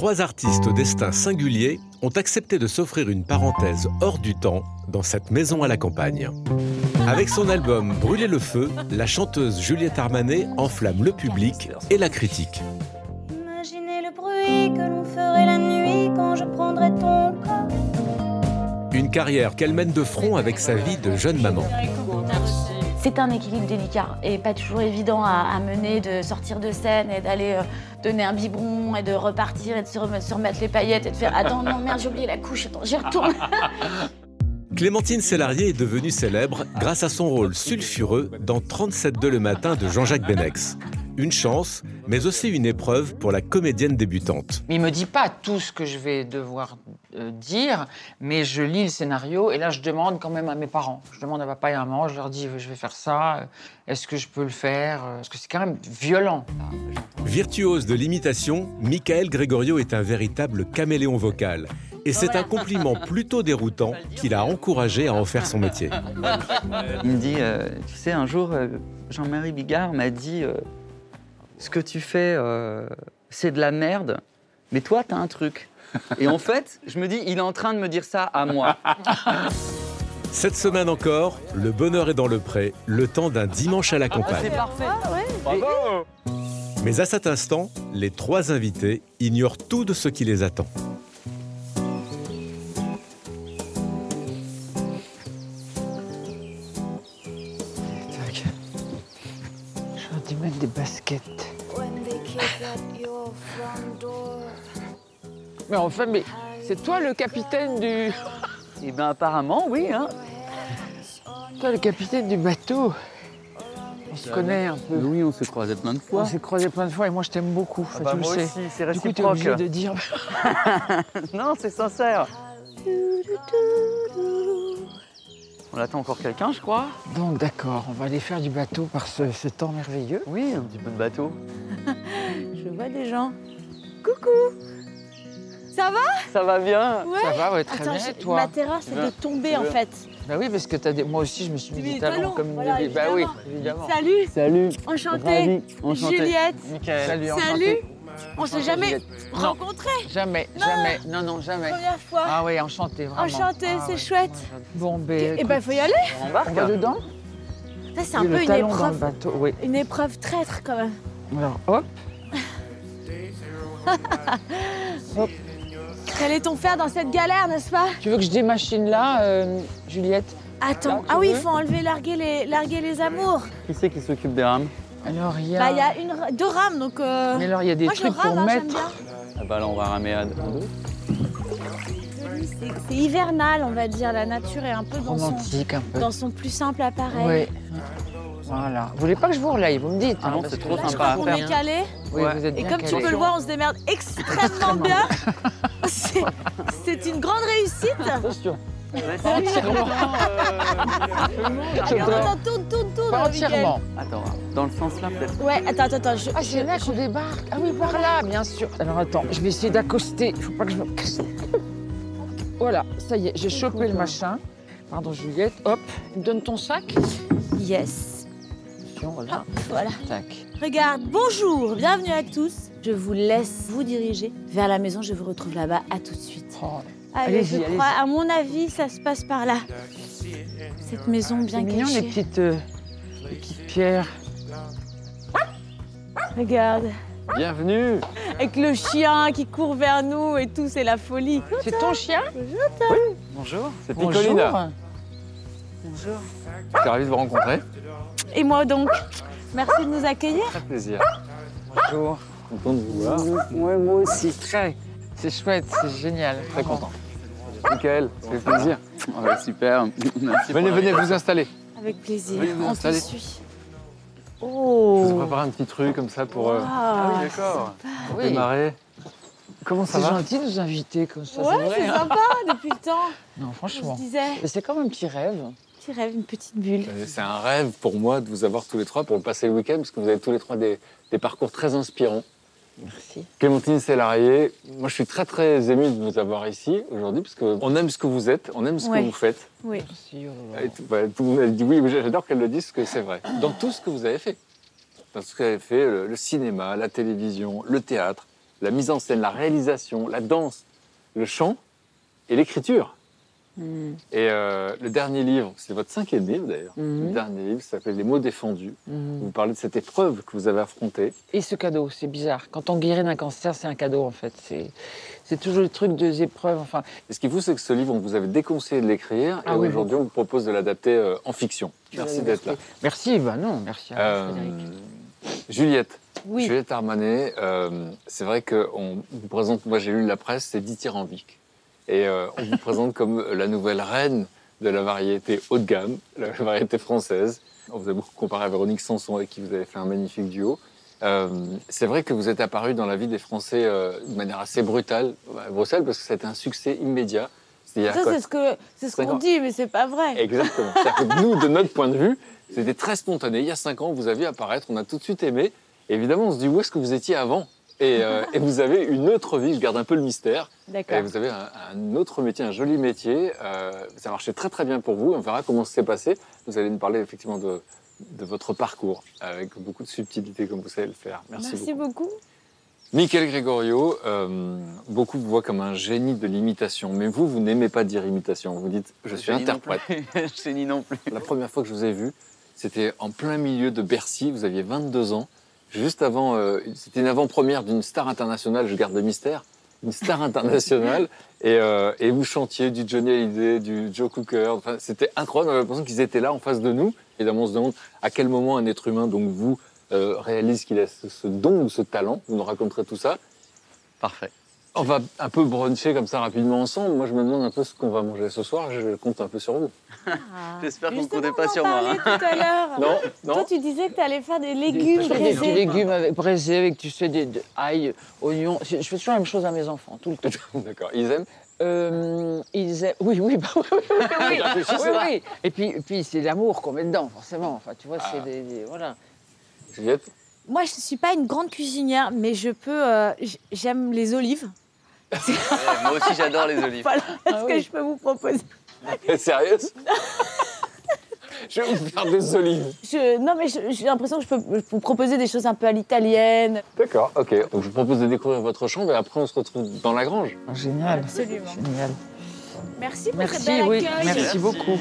Trois artistes au destin singulier ont accepté de s'offrir une parenthèse hors du temps dans cette maison à la campagne. Avec son album Brûler le feu, la chanteuse Juliette Armanet enflamme le public et la critique. Imaginez le bruit que l'on ferait la nuit quand je prendrais ton corps. Une carrière qu'elle mène de front avec sa vie de jeune maman. C'est un équilibre délicat et pas toujours évident à, mener, de sortir de scène et d'aller euh, donner un biberon et de repartir et de se remettre, se remettre les paillettes et de faire Attends, non, merde, j'ai oublié la couche, attends, j'y retourne. Clémentine Sélarié est devenue célèbre grâce à son rôle sulfureux dans 37 de le matin de Jean-Jacques Benex. Une chance, mais aussi une épreuve pour la comédienne débutante. Il me dit pas tout ce que je vais devoir euh, dire, mais je lis le scénario et là je demande quand même à mes parents. Je demande à papa et à maman, je leur dis je vais faire ça, euh, est-ce que je peux le faire euh, Parce que c'est quand même violent. Virtuose de l'imitation, Michael Gregorio est un véritable caméléon vocal. Et c'est un compliment plutôt déroutant qui l'a encouragé à en faire son métier. Il me dit, euh, tu sais, un jour, euh, Jean-Marie Bigard m'a dit, euh, ce que tu fais, euh, c'est de la merde, mais toi, t'as un truc. Et en fait, je me dis, il est en train de me dire ça à moi. Cette semaine encore, le bonheur est dans le pré, le temps d'un dimanche à la campagne. parfait. Mais à cet instant, les trois invités ignorent tout de ce qui les attend. Tac. J'aurais dû mettre des baskets. Mais enfin, mais c'est toi le capitaine du. Et bien apparemment, oui. Hein. Toi le capitaine du bateau. On se connaît un peu. Oui, on s'est croisés plein de On fois. s'est croisés plein de fois et moi je t'aime beaucoup. ça, bah, tu le moi sais. aussi, c'est Du coup, t'es réciproque. obligé de dire. non, c'est sincère. On attend encore quelqu'un, je crois. Donc d'accord, on va aller faire du bateau par ce, ce temps merveilleux. Oui, un petit peu de bateau. Des gens. Coucou Ça va? Ça va bien Ouais Ça va, ouais, très Attends, bien. toi? ma terrasse est de tomber en fait. Bah oui, parce que t'as des... moi aussi je me suis mis des des talons talons, comme une voilà, bébé. Bah oui, évidemment. Salut Salut. Enchantée. Enchanté. Juliette Michael. Salut, Salut enchanté. On s'est Enchanté, jamais Juliette. Non, rencontrés jamais, Non. jamais. Non, non, jamais. Première fois Ah oui, enchanté, vraiment. Enchantée, Ah c'est ouais. chouette. Bon, ben. Eh ben, il faut y aller On embarque On va dedans Ça, c'est un Oui, peu une talon dans le épreuve. bateau, oui. Une épreuve traître quand même. Alors, hop. Qu'allait-on faire dans cette galère, n'est-ce pas? Tu veux que je démachine là, euh, Juliette? Attends, Là, ah oui, il faut enlever, larguer les, larguer les amours. Qui c'est qui s'occupe des rames? Alors, il y a. Bah, il y a une, deux rames, donc... euh, Mais alors, il y a des Moi, trucs rame, pour hein, mettre. bien. Ah bah là, on va ramer à deux. C'est- hivernal, on va dire. La nature est un peu dans son, Romantique un peu. dans son plus simple appareil. Oui. Voilà. Vous voulez pas que je vous relaye, vous me dites. Ah hein, non, c'est trop là, Là, je sympa crois à qu'on faire. est calé. Oui, Ouais. vous êtes Et bien comme tu calés. peux le voir, on se démerde extrêmement bien. C'est une grande réussite. Attention. Attends, attends, tourne, tourne, tourne. Pas entièrement. Attends, dans le sens là peut-être. Ouais, attends, attends, attends. Je, Ah, c'est là qu'on débarque. Ah oui, par là, bien sûr. Alors attends, je vais essayer d'accoster. Il faut pas que je me casse. Voilà, ça y est, j'ai chopé le machin. Pardon, Juliette. Hop, donne ton sac. Yes. Voilà. Voilà. Tac. Regarde, bonjour, bienvenue à tous. Je vous laisse vous diriger vers la maison. Je vous retrouve là-bas. À tout de suite. Oh, Allez, je crois, à mon avis, ça se passe par là. Cette maison bien c'est mignon les cachée. petites, euh, les petites pierres. Regarde, Bienvenue avec le chien qui court vers nous et tout, c'est la folie. C'est ton chien Bonjour, c'est Bonjour. Picolina. Bonjour. Je suis ravi de vous rencontrer. Et moi donc, merci de nous accueillir. Très plaisir. Bonjour. Content de vous voir. Ouais, moi aussi, très. C'est chouette, c'est génial. Très content. Michael, ça fait plaisir. Ah ouais, super. Merci Venez, venez vous installer. Avec plaisir. Veuillez vous On te installer. suit. Je vous Oh préparé un petit truc comme ça pour euh, Ah, D'accord. Oui. démarrer. Comment ça C'est gentil de nous inviter comme ça, Ouais, c'est hein. sympa depuis le temps. Non, Je franchement. disais, Mais C'est comme un petit rêve. Petit rêve, une petite bulle. Euh, C'est un rêve pour moi de vous avoir tous les trois pour passer le week-end parce que vous avez tous les trois des, des parcours très inspirants. Merci. Clémentine Sélarié, moi je suis très très ému de vous avoir ici aujourd'hui parce qu'on aime ce que vous êtes, on aime ce Ouais. que vous faites. Oui. Et tout, voilà, tout dit oui, j'adore qu'elle le dise parce que c'est vrai. Dans tout ce que vous avez fait. Dans tout ce que vous avez fait, le, le cinéma, la télévision, le théâtre, la mise en scène, la réalisation, la danse, le chant et l'écriture. Hmm. Et euh, le dernier livre, c'est votre cinquième livre d'ailleurs. Mhm. Le dernier livre s'appelle Les mots défendus. Mhm. Vous parlez de cette épreuve que vous avez affrontée. Et ce cadeau, c'est bizarre. Quand on guérit d'un cancer, c'est un cadeau en fait. C'est, toujours le truc des épreuves. Enfin, Et ce qui vous, c'est que ce livre, on vous avait déconseillé de l'écrire Ah et oui, aujourd'hui, on vous propose de l'adapter euh, en fiction. Merci d'être là. Merci, bah non, merci à vous, Euh, Frédéric. Juliette, Oui. Juliette Armanet, euh, c'est vrai qu'on vous présente, moi j'ai lu la presse, c'est dithyrambique. Et euh, on vous présente comme la nouvelle reine de la variété haut de gamme, la variété française. On vous a beaucoup comparé à Véronique Sanson avec qui vous avez fait un magnifique duo. Euh, c'est vrai que vous êtes apparu dans la vie des Français euh, de manière assez brutale à Bruxelles parce que c'était un succès immédiat. Ça, c'est ce c'est ce qu'on ans. dit, mais c'est pas vrai. Exactement. Que nous, de notre point de vue, c'était très spontané. Il y a cinq ans, vous avez apparaître, on a tout de suite aimé. Évidemment, on se dit où est-ce que vous étiez avant et, euh, et vous avez une autre vie, je garde un peu le mystère. Et D'accord. vous avez un, un autre métier, un joli métier. Euh, ça marchait très très bien pour vous. On verra comment ça s'est passé. Vous allez nous parler effectivement de, de votre parcours avec beaucoup de subtilité comme vous savez le faire. Merci, Merci beaucoup. beaucoup. Michael Gregorio, euh, beaucoup vous voient comme un génie de l'imitation. Mais vous, vous n'aimez pas dire imitation. Vous dites, je suis Génie interprète. Génie non plus. La première fois que je vous ai vu, c'était en plein milieu de Bercy. Vous aviez 22 ans. Juste avant, euh, c'était une avant-première d'une star internationale, je garde le mystère, une star internationale. et, euh, et vous chantiez du Johnny Hallyday, du Joe Cooker. Enfin, c'était incroyable. On avait l'impression qu'ils étaient là en face de nous. Évidemment, on se demande à quel moment un être humain, donc vous, euh, réalise qu'il a ce, ce don ou ce talent. Vous nous raconterez tout ça. Parfait. On va un peu bruncher comme ça rapidement ensemble. Moi, je me demande un peu ce qu'on va manger ce soir. Je compte un peu sur vous. Ah. J'espère que vous Justement, comptez pas sur moi, parlait tout à l'heure. Non, non. Toi, tu disais que tu allais faire des légumes Je fais des braisés. légumes avec, braisés avec, tu sais, des, des ail, oignons. Je fais toujours la même chose à mes enfants, tout le temps. D'accord. Ils aiment. Euh, ils aiment- Oui, oui, bah, oui, oui, oui, oui, Réfléchissez. oui, oui. Et puis, puis c'est l'amour qu'on met dedans, forcément. Enfin, tu vois, Ah. c'est des, des- Voilà. Juliette? Moi, je ne suis pas une grande cuisinière, mais je peux. euh, j- J'aime les olives. Ouais, moi aussi, j'adore les olives. Voilà ce Ah que oui. je peux vous proposer. T'es sérieuse? Je vais vous faire des olives. Je- non, mais je- j'ai l'impression que je peux vous proposer des choses un peu à l'italienne. D'accord, ok. Donc je vous propose de découvrir votre chambre et après on se retrouve dans la grange. Génial. Absolument. Génial. Merci pour ce Merci, bel oui. accueil. Merci beaucoup.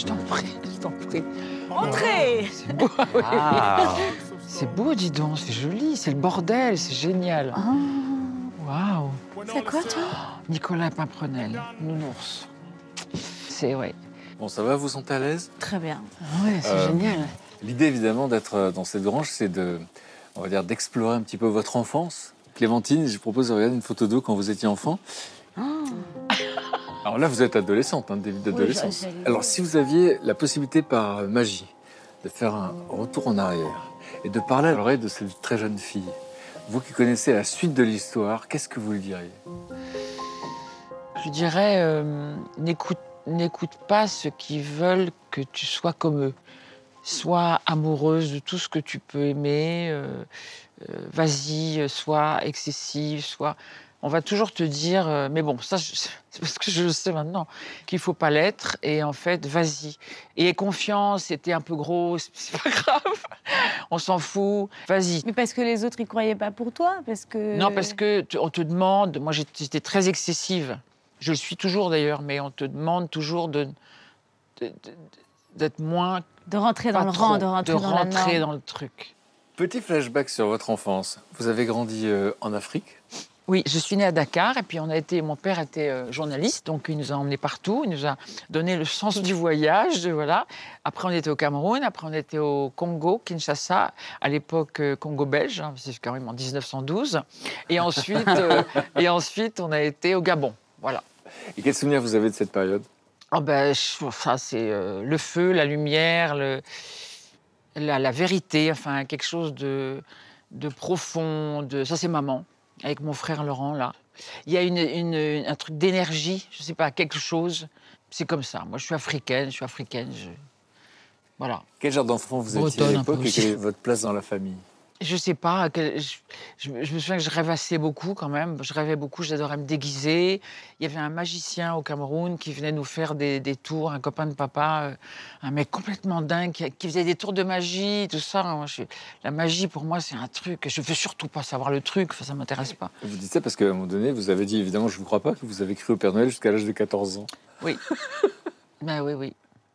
Je t'en prie, je t'en prie. Entrez C'est beau, ah oui. Ah, C'est beau, dis donc, c'est joli, c'est le bordel, c'est génial. Ah. Waouh. C'est quoi, toi? Nicolas Pimprenel, nounours. C'est, ouais. Bon, ça va, vous sentez à l'aise? Très bien. Ouais, c'est Euh, génial. L'idée évidemment d'être euh, dans cette grange, c'est de, on va dire, d'explorer un petit peu votre enfance. Clémentine, je vous propose de regarder une photo d'eau quand vous étiez enfant. Alors là, vous êtes adolescente, hein, début d'adolescence. Alors si vous aviez la possibilité par magie de faire un retour en arrière et de parler à l'oreille de cette très jeune fille, vous qui connaissez la suite de l'histoire, qu'est-ce que vous lui diriez? Je dirais, euh, n'écoute, n'écoute pas ceux qui veulent que tu sois comme eux. Sois amoureuse de tout ce que tu peux aimer. euh, euh, vas-y, sois excessive, sois. On va toujours te dire, euh, mais bon, ça, c'est parce que je le sais maintenant, qu'il faut pas l'être. Et en fait, vas-y. Et confiance, c'était un peu gros, c'est- pas grave. On s'en fout. Vas-y. Mais parce que les autres, ils croyaient pas pour toi Parce que. Non, parce que on te demande, moi j'étais très excessive, je le suis toujours d'ailleurs, mais on te demande toujours de de- de- d'être moins De rentrer dans le trop, rang, de rentrer la dans le truc. Petit flashback sur votre enfance. Vous avez grandi euh, en Afrique? Oui, je suis née à Dakar et puis on a été, mon père était euh, journaliste, donc il nous a emmenés partout, il nous a donné le sens du voyage, voilà. Après on était au Cameroun, après on était au Congo, Kinshasa, à l'époque euh, Congo belge, hein, c'est quand même en 1912, et ensuite, euh, et ensuite on a été au Gabon, voilà. Et quel souvenir vous avez de cette période? Ben, je- ça c'est le feu, la lumière, le, la, la vérité, enfin quelque chose de, de profond. De, ça c'est maman, avec mon frère Laurent là. Il y a une, une- un truc d'énergie, je sais pas, quelque chose. C'est comme ça. Moi je suis africaine, je suis africaine. je- Voilà. Quel genre d'enfant vous étiez à l'époque et quelle est votre place dans la famille? Je sais pas. je, je me je me souviens que je rêvassais beaucoup quand même. Je rêvais beaucoup, j'adorais me déguiser. Il y avait un magicien au Cameroun qui venait nous faire des, des tours, un copain de papa, euh, un mec complètement dingue qui, qui faisait des tours de magie, tout ça. Moi, je- la magie pour moi c'est un truc. Je veux surtout pas savoir le truc, enfin, ça m'intéresse pas. Vous dites ça parce qu'à un moment donné, vous avez dit évidemment, je ne vous crois pas, que vous avez cru au Père Noël jusqu'à l'âge de 14 ans. Oui. Ben oui, oui.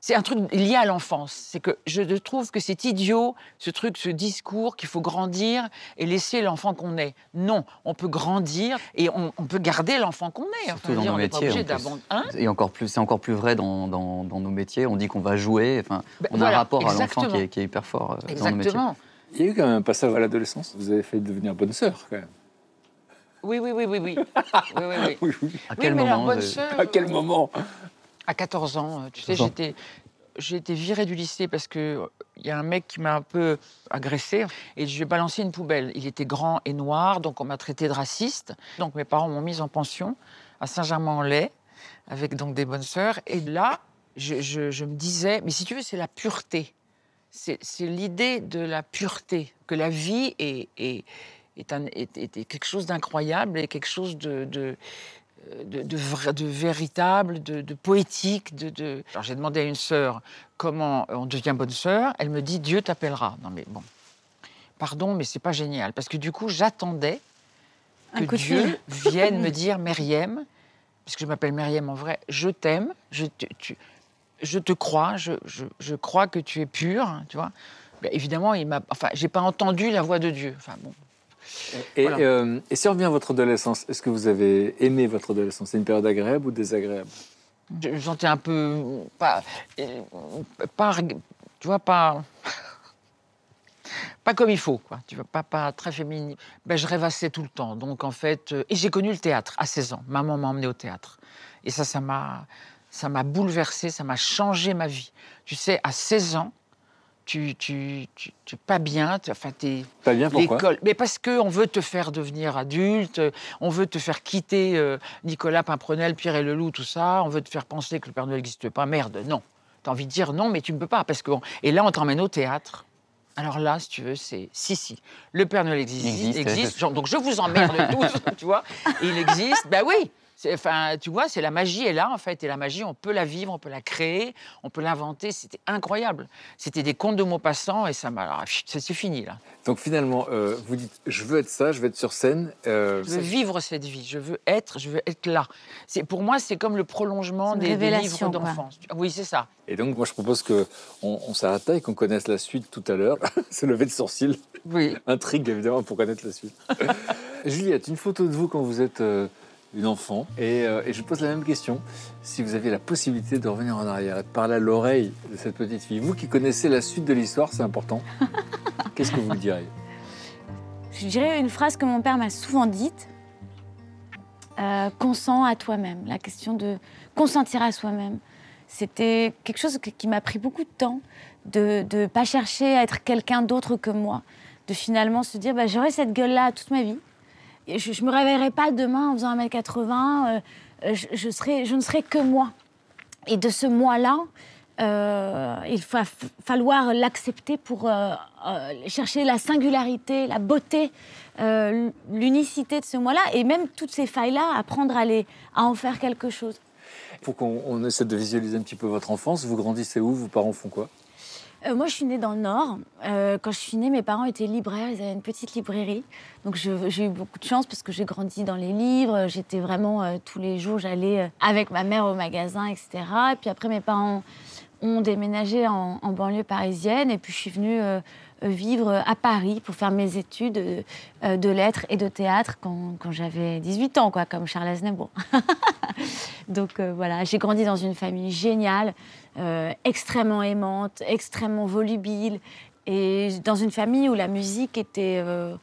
C'est un truc lié à l'enfance. C'est que je trouve que c'est idiot, ce truc, ce discours qu'il faut grandir et laisser l'enfant qu'on est. Non, on peut grandir et on, on peut garder l'enfant qu'on est. Surtout dans dire, nos on n'est pas métiers, en. Hein? Et encore plus, c'est encore plus vrai dans, dans- dans nos métiers. On dit qu'on va jouer. Enfin, Ben, on a voilà, un rapport à l'enfant qui est, qui est hyper fort euh, dans nos métiers. Exactement. Il y a eu quand même un passage à l'adolescence. Vous avez failli devenir bonne sœur quand même. Oui, oui, oui, oui, oui. oui, oui, oui. Oui, oui. À quel moment alors, bonne euh, sœur, À quel euh, moment? À 14 ans, euh, tu sais, 14 ans. j'étais. J'ai été virée du lycée parce que il y a un mec qui m'a un peu agressée et je lui ai balancé une poubelle. Il était grand et noir, donc on m'a traité de raciste. Donc mes parents m'ont mise en pension à Saint-Germain-en-Laye avec donc des bonnes sœurs. Et là, je, je- je me disais, mais si tu veux, c'est la pureté. C'est l'idée de la pureté, que la vie est, est, est, un- quelque chose d'incroyable et quelque chose de, de, de, de vrai- de véritable, de, de poétique. De, Alors j'ai demandé à une sœur comment on devient bonne sœur. Elle me dit Dieu t'appellera. Non mais bon, pardon, mais c'est pas génial parce que du coup j'attendais que Dieu vienne me dire Myriam, parce que je m'appelle Myriam en vrai, je t'aime, je te, tu- je te crois, je, je- je crois que tu es pure, tu vois. Ben, évidemment, il m'a, enfin, j'ai pas entendu la voix de Dieu. Enfin bon, et, Voilà. euh, et si on revient à votre adolescence, est-ce que vous avez aimé votre adolescence? C'est une période agréable ou désagréable? Je me sentais un peu pas, euh, pas, tu vois, pas, pas comme il faut, quoi. Tu vois, pas, pas très féminine. Ben, je rêvassais tout le temps. Donc en fait, euh, et j'ai connu le théâtre à 16 ans. Maman m'a emmené au théâtre. Et ça, ça m'a, ça m'a bouleversé, ça m'a changé ma vie. Tu sais, à 16 ans, tu, tu, tu, pas bien. tu- Enfin, t'es, Pas bien, pourquoi l'école. Mais parce qu'on veut te faire devenir adulte, on veut te faire quitter euh, Nicolas Pimprenel, Pierre et Leloup, tout ça, on veut te faire penser que le Père Noël n'existe pas. Merde, non. Tu as envie de dire non, mais tu ne peux pas. Parce que... Et là, on t'emmène au théâtre. Alors là, si tu veux, c'est si, si. Le Père Noël existe. Existe. existe. Genre, donc je vous emmerde tous, tu vois. Il existe. Ben oui. Enfin, tu vois, c'est la magie est là en fait, et la magie, on peut la vivre, on peut la créer, on peut l'inventer. C'était incroyable. C'était des contes de mots passants, et ça m'a, pff, c'est fini là. Donc finalement, euh, vous dites, je veux être ça, je veux être sur scène. euh, Je veux ça- vivre cette vie, je veux être, je veux être là. C'est pour moi, c'est comme le prolongement des, des livres d'enfance. Oui, c'est ça. Et donc, moi, je propose que on, on s'arrête là et qu'on connaisse la suite tout à l'heure. C'est levé de sourcil. Oui. Intrigue, évidemment, pour connaître la suite. Juliette, une photo de vous quand vous êtes euh, une enfant. Et, euh, et je pose la même question. Si vous aviez la possibilité de revenir en arrière et de parler à l'oreille de cette petite fille, vous qui connaissez la suite de l'histoire, c'est important. Qu'est-ce que vous lui diriez? Je dirais une phrase que mon père m'a souvent dite. Euh, consens à toi-même. La question de consentir à soi-même. C'était quelque chose qui m'a pris beaucoup de temps, de ne pas chercher à être quelqu'un d'autre que moi, de finalement se dire bah, j'aurai cette gueule-là toute ma vie. Je ne me réveillerai pas demain en faisant 1m80, euh, euh, je, je serai, je ne serai que moi. Et de ce moi-là, euh, il va falloir l'accepter pour euh, chercher la singularité, la beauté, l'unicité de ce moi-là, et même toutes ces failles-là, apprendre à, les, à en faire quelque chose. Pour qu'on on essaie de visualiser un petit peu votre enfance, vous grandissez où? Vos parents font quoi? Euh, moi, je suis née dans le Nord. Euh, quand je suis née, mes parents étaient libraires. Ils avaient une petite librairie. Donc, j'ai eu beaucoup de chance parce que j'ai grandi dans les livres. J'étais vraiment euh, tous les jours, j'allais avec ma mère au magasin, etc. Et puis après, mes parents ont déménagé en, banlieue parisienne. Et puis, je suis venue vivre à Paris pour faire mes études de lettres et de théâtre quand, j'avais 18 ans, quoi, comme Charles Aznavour. Donc voilà, j'ai grandi dans une famille géniale, euh, extrêmement aimante, extrêmement volubile, et dans une famille où la musique était euh,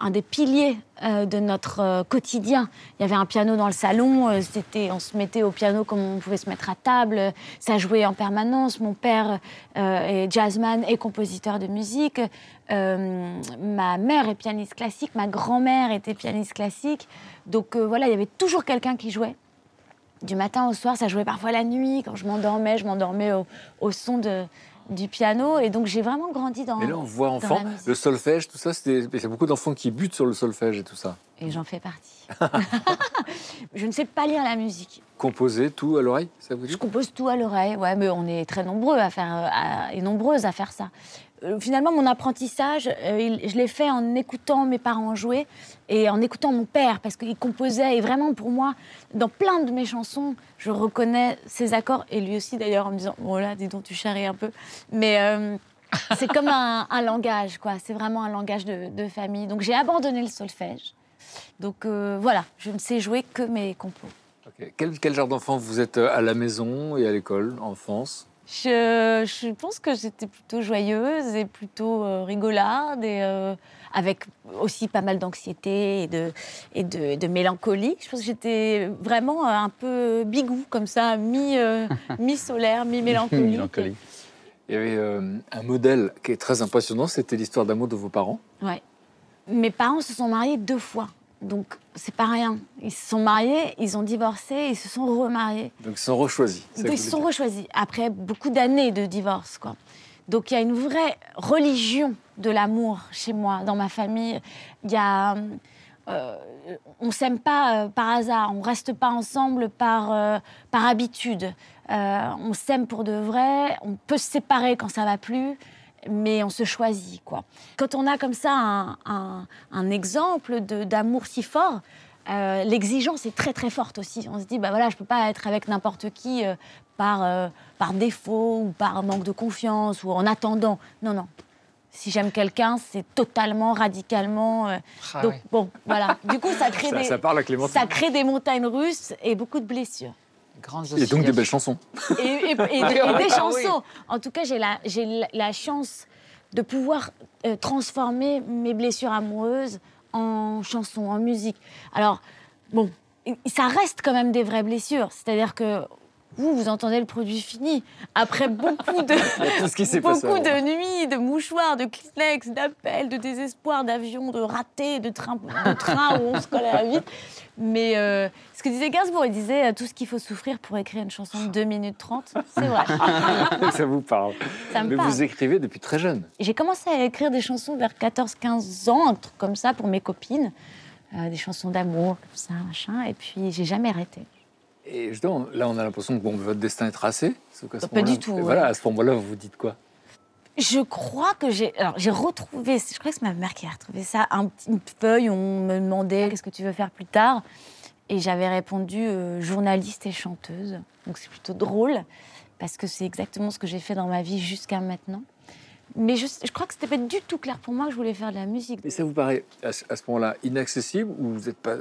un des piliers euh, de notre quotidien. Il y avait un piano dans le salon, on se mettait au piano comme on pouvait se mettre à table, ça jouait en permanence. Mon père est jazzman et compositeur de musique. Ma mère est pianiste classique, ma grand-mère était pianiste classique. Donc voilà, il y avait toujours quelqu'un qui jouait. Du matin au soir, ça jouait parfois la nuit. Quand je m'endormais, je m'endormais au, au son de, du piano. Et donc j'ai vraiment grandi dans. Mais là, on voit enfant, le solfège, tout ça, il y a beaucoup d'enfants qui butent sur le solfège et tout ça. Et j'en fais partie. je ne sais pas lire la musique. Composer tout à l'oreille, ça vous Je dit compose tout à l'oreille, ouais, mais on est très nombreux à faire, euh, à- et nombreuses à faire ça. Euh, finalement, mon apprentissage, euh, je l'ai fait en écoutant mes parents jouer et en écoutant mon père, parce qu'il composait. Et vraiment, pour moi, dans plein de mes chansons, je reconnais ses accords, et lui aussi d'ailleurs, en me disant Oh là, dis donc, tu charries un peu. Mais euh, c'est comme un, langage, quoi. C'est vraiment un langage de, famille. Donc j'ai abandonné le solfège. Donc voilà, je ne sais jouer que mes compos. Quel, quel genre d'enfant vous êtes à la maison et à l'école, enfance Je, je pense que j'étais plutôt joyeuse et plutôt euh, rigolarde et euh, avec aussi pas mal d'anxiété et de, et de, de mélancolie. Je pense que j'étais vraiment euh, un peu bigou comme ça, mi, euh, mi-solaire, mi-mélancolique. Mélancolie. Il y avait euh, un modèle qui est très impressionnant, c'était l'histoire d'amour de vos parents. Ouais. Mes parents se sont mariés deux fois. Donc, c'est pas rien. Ils se sont mariés, ils ont divorcé, ils se sont remariés. Donc ils sont rechoisis. Donc, ils se sont rechoisis après beaucoup d'années de divorce. Quoi. Donc il y a une vraie religion de l'amour chez moi, dans ma famille. Il y a, euh, on s'aime pas euh, par hasard, on reste pas ensemble par, euh, par habitude. On s'aime pour de vrai, on peut se séparer quand ça va plus, mais on se choisit. Quoi. Quand on a comme ça un, un- un exemple d'amour si fort, euh, l'exigence est très très forte aussi. On se dit, bah voilà, je peux pas être avec n'importe qui euh, par, euh, par défaut ou par manque de confiance ou en attendant. Non, non. Si j'aime quelqu'un, c'est totalement, radicalement. Ah donc oui. bon, voilà. Du coup, ça crée Ça, des, ça parle à Clémentine. ça crée des montagnes russes et beaucoup de blessures. Grandes Et donc des belles chansons. Et, et- et- et Ah des chansons. En tout cas, j'ai la, j'ai la, la chance de pouvoir euh, transformer mes blessures amoureuses en chansons, en musique. Alors, bon, ça reste quand même des vraies blessures. C'est-à-dire que vous, vous entendez le produit fini. Après beaucoup de, Tout ce qui s'est passé beaucoup de nuits, de mouchoirs, de Kleenex, d'appels, de désespoir, d'avions, de ratés, de trains de train où on se colle à la vie. Mais euh, ce que disait Gainsbourg, il disait euh, tout ce qu'il faut souffrir pour écrire une chanson de 2 minutes 30. C'est vrai. ça vous parle. Ça me Mais parle. vous écrivez depuis très jeune. J'ai commencé à écrire des chansons vers 14-15 ans, un truc comme ça, pour mes copines. Euh, des chansons d'amour, comme ça, machin. Et puis, j'ai jamais arrêté. Et justement, là, on a l'impression que bon, votre destin est tracé. sauf qu'à ce Pas du tout, ouais. Voilà, à ce moment-là, vous vous dites quoi? Je crois que j'ai. Alors, j'ai retrouvé. Je crois que c'est ma mère qui a retrouvé ça. Un, une feuille où on me demandait qu'est-ce que tu veux faire plus tard? Et j'avais répondu euh, journaliste et chanteuse. Donc, c'est plutôt drôle, parce que c'est exactement ce que j'ai fait dans ma vie jusqu'à maintenant. Mais je, je crois que c'était pas du tout clair pour moi que je voulais faire de la musique. Et ça vous paraît à ce, à ce moment-là inaccessible ou vous n'êtes pas.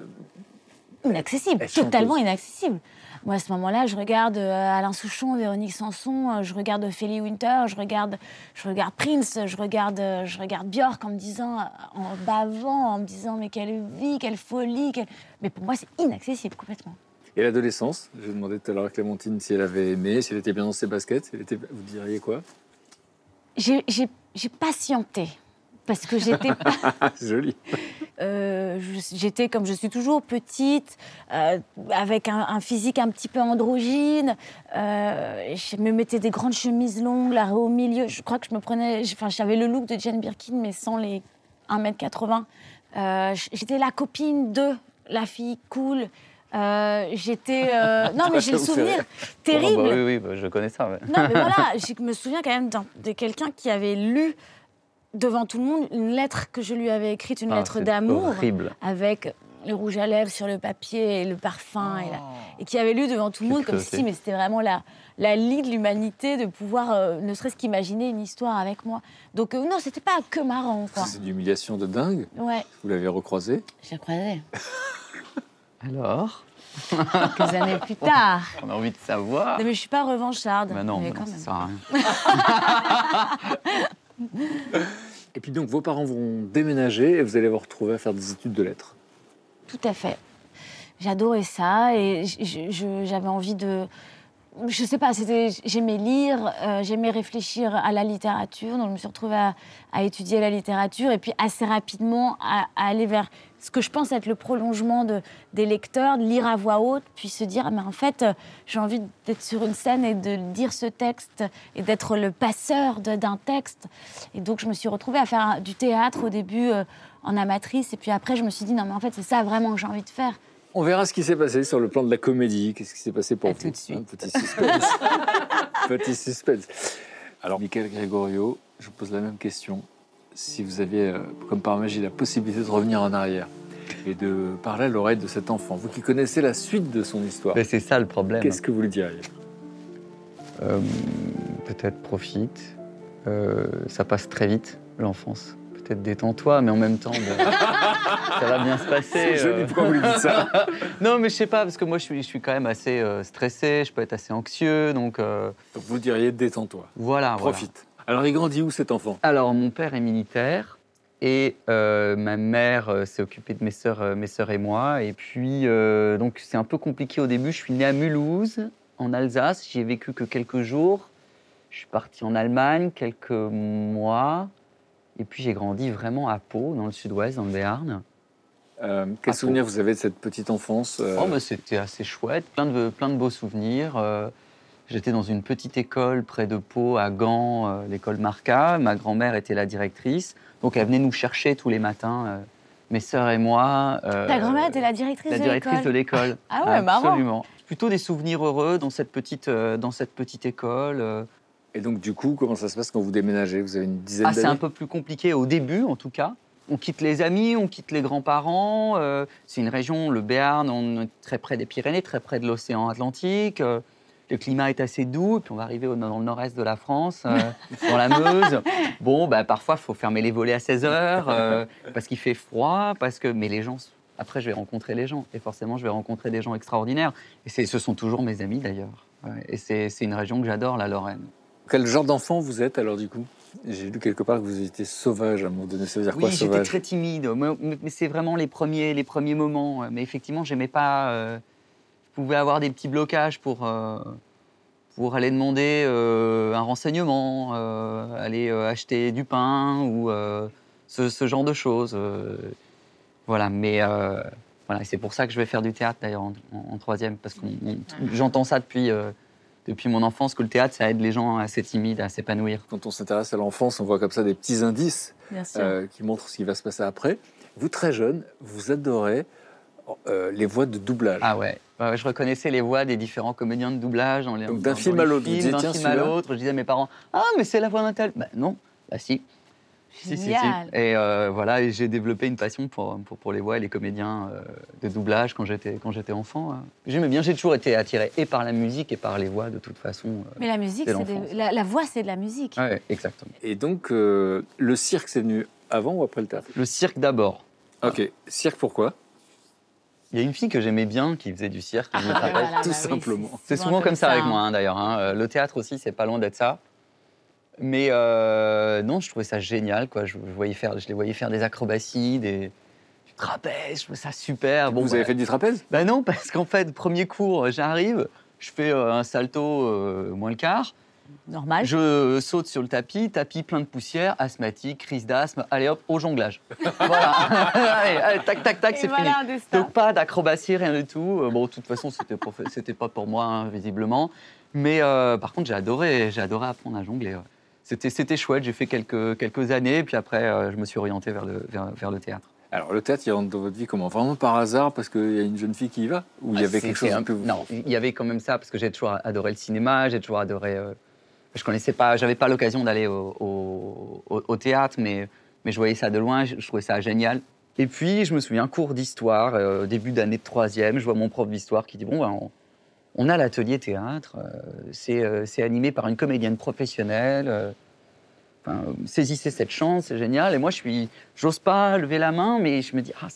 Inaccessible, totalement inaccessible. Moi, à ce moment-là, je regarde euh, Alain Souchon, Véronique Sanson, euh, je regarde Ophélie Winter, je regarde, je regarde Prince, je regarde, euh, je regarde Björk en me disant, euh, en bavant, en me disant, mais quelle vie, quelle folie. quelle- Mais pour moi, c'est inaccessible complètement. Et l'adolescence J'ai demandé tout à l'heure à Clémentine si elle avait aimé, si elle était bien dans ses baskets. elle était... Vous diriez quoi? J'ai- patienté. Parce que j'étais c'est joli. Euh, J'étais, comme je suis toujours, petite, euh, avec un, un physique un petit peu androgyne. Euh, je me mettais des grandes chemises longues, là, au milieu. Je crois que je me prenais... Enfin, j'avais le look de Jane Birkin, mais sans les 1m80. Euh, j- J'étais la copine de la fille cool. Euh, J'étais... euh, Non, mais j'ai le souvenir terrible. Ah bah oui, oui, bah, je connais ça. Non, mais voilà, je me souviens quand même de quelqu'un qui avait lu devant tout le monde une lettre que je lui avais écrite, une Ah, lettre d'amour, Horrible. avec le rouge à lèvres sur le papier et le parfum, et, la- Oh. et qui avait lu devant tout le monde comme si, mais c'était vraiment la, la lie de l'humanité de pouvoir euh, ne serait-ce qu'imaginer une histoire avec moi. Donc euh, non, c'était pas que marrant, quoi. C'est une humiliation de dingue. Ouais, Vous l'avez recroisé. j'ai croisé Alors quelques années plus tard. On a envie de savoir. Non, mais je suis pas revancharde. Bah non, mais quand non, même. ça sert à rien. Et puis donc vos parents vont déménager et vous allez vous retrouver à faire des études de lettres. Tout à fait. J'adorais ça et j'avais envie de. Je sais pas, j'aimais lire, euh, j'aimais réfléchir à la littérature, donc je me suis retrouvée à, à étudier la littérature et puis assez rapidement à, à aller vers ce que je pense être le prolongement de, des lecteurs, de lire à voix haute, puis se dire, ah, mais en fait, euh, j'ai envie d'être sur une scène et de dire ce texte et d'être le passeur d'un texte. Et donc je me suis retrouvée à faire du théâtre au début euh, en amatrice et puis après je me suis dit, non mais en fait c'est ça vraiment que j'ai envie de faire. On verra ce qui s'est passé sur le plan de la comédie. Qu'est-ce qui s'est passé pour À vous tout de suite. Un petit suspense. petit suspense. Alors, Michael Gregorio, je vous pose la même question. Si vous aviez, euh, comme par magie, la possibilité de revenir en arrière et de parler à l'oreille de cet enfant, vous qui connaissez la suite de son histoire, Mais c'est ça le problème. qu'est-ce que vous lui diriez? Euh, Peut-être profite. Euh, ça passe très vite, l'enfance. Peut-être détends-toi, mais en même temps, bon, ça va bien se passer. C'est joli, euh. pourquoi vous lui dites ça Non, mais je sais pas, parce que moi, je suis, je suis quand même assez stressé, je peux être assez anxieux, donc Donc, Vous diriez détends-toi, voilà. voilà. Alors, il grandit où cet enfant? Alors, mon père est militaire et euh, ma mère euh, s'est occupée de mes sœurs, euh, mes sœurs et moi. Et puis, donc, c'est un peu compliqué au début. Je suis né à Mulhouse, en Alsace. J'y ai vécu que quelques jours. Je suis parti en Allemagne quelques mois. Et puis, j'ai grandi vraiment à Pau, dans le sud-ouest, dans le Béarn. Euh, Quel Ah, souvenir vous avez de cette petite enfance euh, Oh, bah, c'était assez chouette, plein de, plein de beaux souvenirs. Euh, J'étais dans une petite école près de Pau, à Gand, euh, l'école Marca. Ma grand-mère était la directrice. Donc, elle venait nous chercher tous les matins, euh, mes sœurs et moi. euh, Ta grand-mère était la directrice la de directrice de l'école. l'école. Ah ouais, marrant. Absolument. Plutôt des souvenirs heureux dans cette petite, euh, dans cette petite école. euh. Et donc, du coup, comment ça se passe quand vous déménagez? Vous avez une dizaine Ah, c'est d'années? un peu plus compliqué au début, en tout cas. On quitte les amis, on quitte les grands-parents. euh, c'est une région, le Béarn, on est très près des Pyrénées, très près de l'océan Atlantique. Le climat est assez doux, puis on va arriver au- dans le nord-est de la France, euh, dans la Meuse. Bon, bah, parfois, il faut fermer les volets à 16 heures, euh, parce qu'il fait froid, parce que... mais les gens... Après, je vais rencontrer les gens, et forcément, je vais rencontrer des gens extraordinaires. Et ce sont toujours mes amis, d'ailleurs. Ouais, et c'est une région que j'adore, la Lorraine. Quel genre d'enfant vous êtes alors du coup? J'ai lu quelque part que vous étiez sauvage à un moment donné. Ça veut dire Oui, quoi j'étais sauvage? très timide, mais, c'est vraiment les premiers, les premiers moments. Mais effectivement, j'aimais pas. euh, pouvais avoir des petits blocages pour, euh, pour aller demander euh, un renseignement, euh, aller euh, acheter du pain ou euh, ce, ce genre de choses. euh, voilà, mais euh, voilà, c'est pour ça que je vais faire du théâtre d'ailleurs en, en- en troisième, parce que j'entends ça depuis, euh, depuis mon enfance, que le théâtre, ça aide les gens assez timides à s'épanouir. Quand on s'intéresse à l'enfance, on voit comme ça des petits indices euh, qui montrent ce qui va se passer après. Vous, très jeune, vous adorez euh, les voix de doublage. Ah ouais. Je reconnaissais les voix des différents comédiens de doublage. Dans les, Donc, d'un film à l'autre, D'un film à l'autre, je disais à mes parents Ah, mais c'est la voix d'un tel. Bah non, bah si. Si, si, si. Et euh, voilà, et j'ai développé une passion pour, pour, pour les voix et les comédiens euh, de doublage quand j'étais quand j'étais enfant. hein. J'aimais bien, j'ai toujours été attiré et par la musique et par les voix de toute façon. euh. Mais la musique, c'est la, la voix, c'est de la musique. Ouais, exactement. Et donc, euh, le cirque, c'est venu avant ou après le théâtre? Le cirque d'abord. Ok, cirque pourquoi? Il y a une fille que j'aimais bien qui faisait du cirque. je me rappelle. Voilà, tout bah oui, simplement. C'est souvent comme ça avec moi, hein, d'ailleurs. hein. Euh, Le théâtre aussi, c'est pas loin d'être ça. Mais euh, non, je trouvais ça génial. Quoi. Je, je voyais faire, je les voyais faire des acrobaties, des, du trapèze. Je trouvais ça super. Bon, Vous bah, avez fait du trapèze? Bah non, parce qu'en fait, premier cours, j'arrive, je fais euh, un salto euh, moins le quart, Normal. je saute sur le tapis, tapis plein de poussière, asthmatique, crise d'asthme. Allez hop, au jonglage. voilà. allez, allez, tac, tac, tac, c'est fini. voilà destin. Donc pas d'acrobatie, rien du tout. Euh, Bon, de toute façon, c'était pas, fait- c'était pas pour moi, hein, visiblement. Mais euh, par contre, j'ai adoré, j'ai adoré apprendre à jongler. ouais. C'était, c'était chouette. J'ai fait quelques, quelques années, puis après, euh, je me suis orienté vers le, vers, vers le théâtre. Alors, le théâtre, il rentre dans votre vie comment? Vraiment par hasard, parce qu'il y a une jeune fille qui y va? Ou il y avait Ah, quelque c'était chose un un peu... Non, il y avait quand même ça parce que j'ai toujours adoré le cinéma, j'ai toujours adoré. euh, je connaissais pas, j'avais pas l'occasion d'aller au, théâtre, mais je voyais ça de loin, je, trouvais ça génial. Et puis je me souviens cours d'histoire, euh, début d'année de troisième, je vois mon prof d'histoire qui dit bon ben, on, a l'atelier théâtre, euh, c'est euh, c'est animé par une comédienne professionnelle. euh, enfin, saisissez cette chance, c'est génial. Et moi, je suis, j'ose pas lever la main, mais je me dis, ah,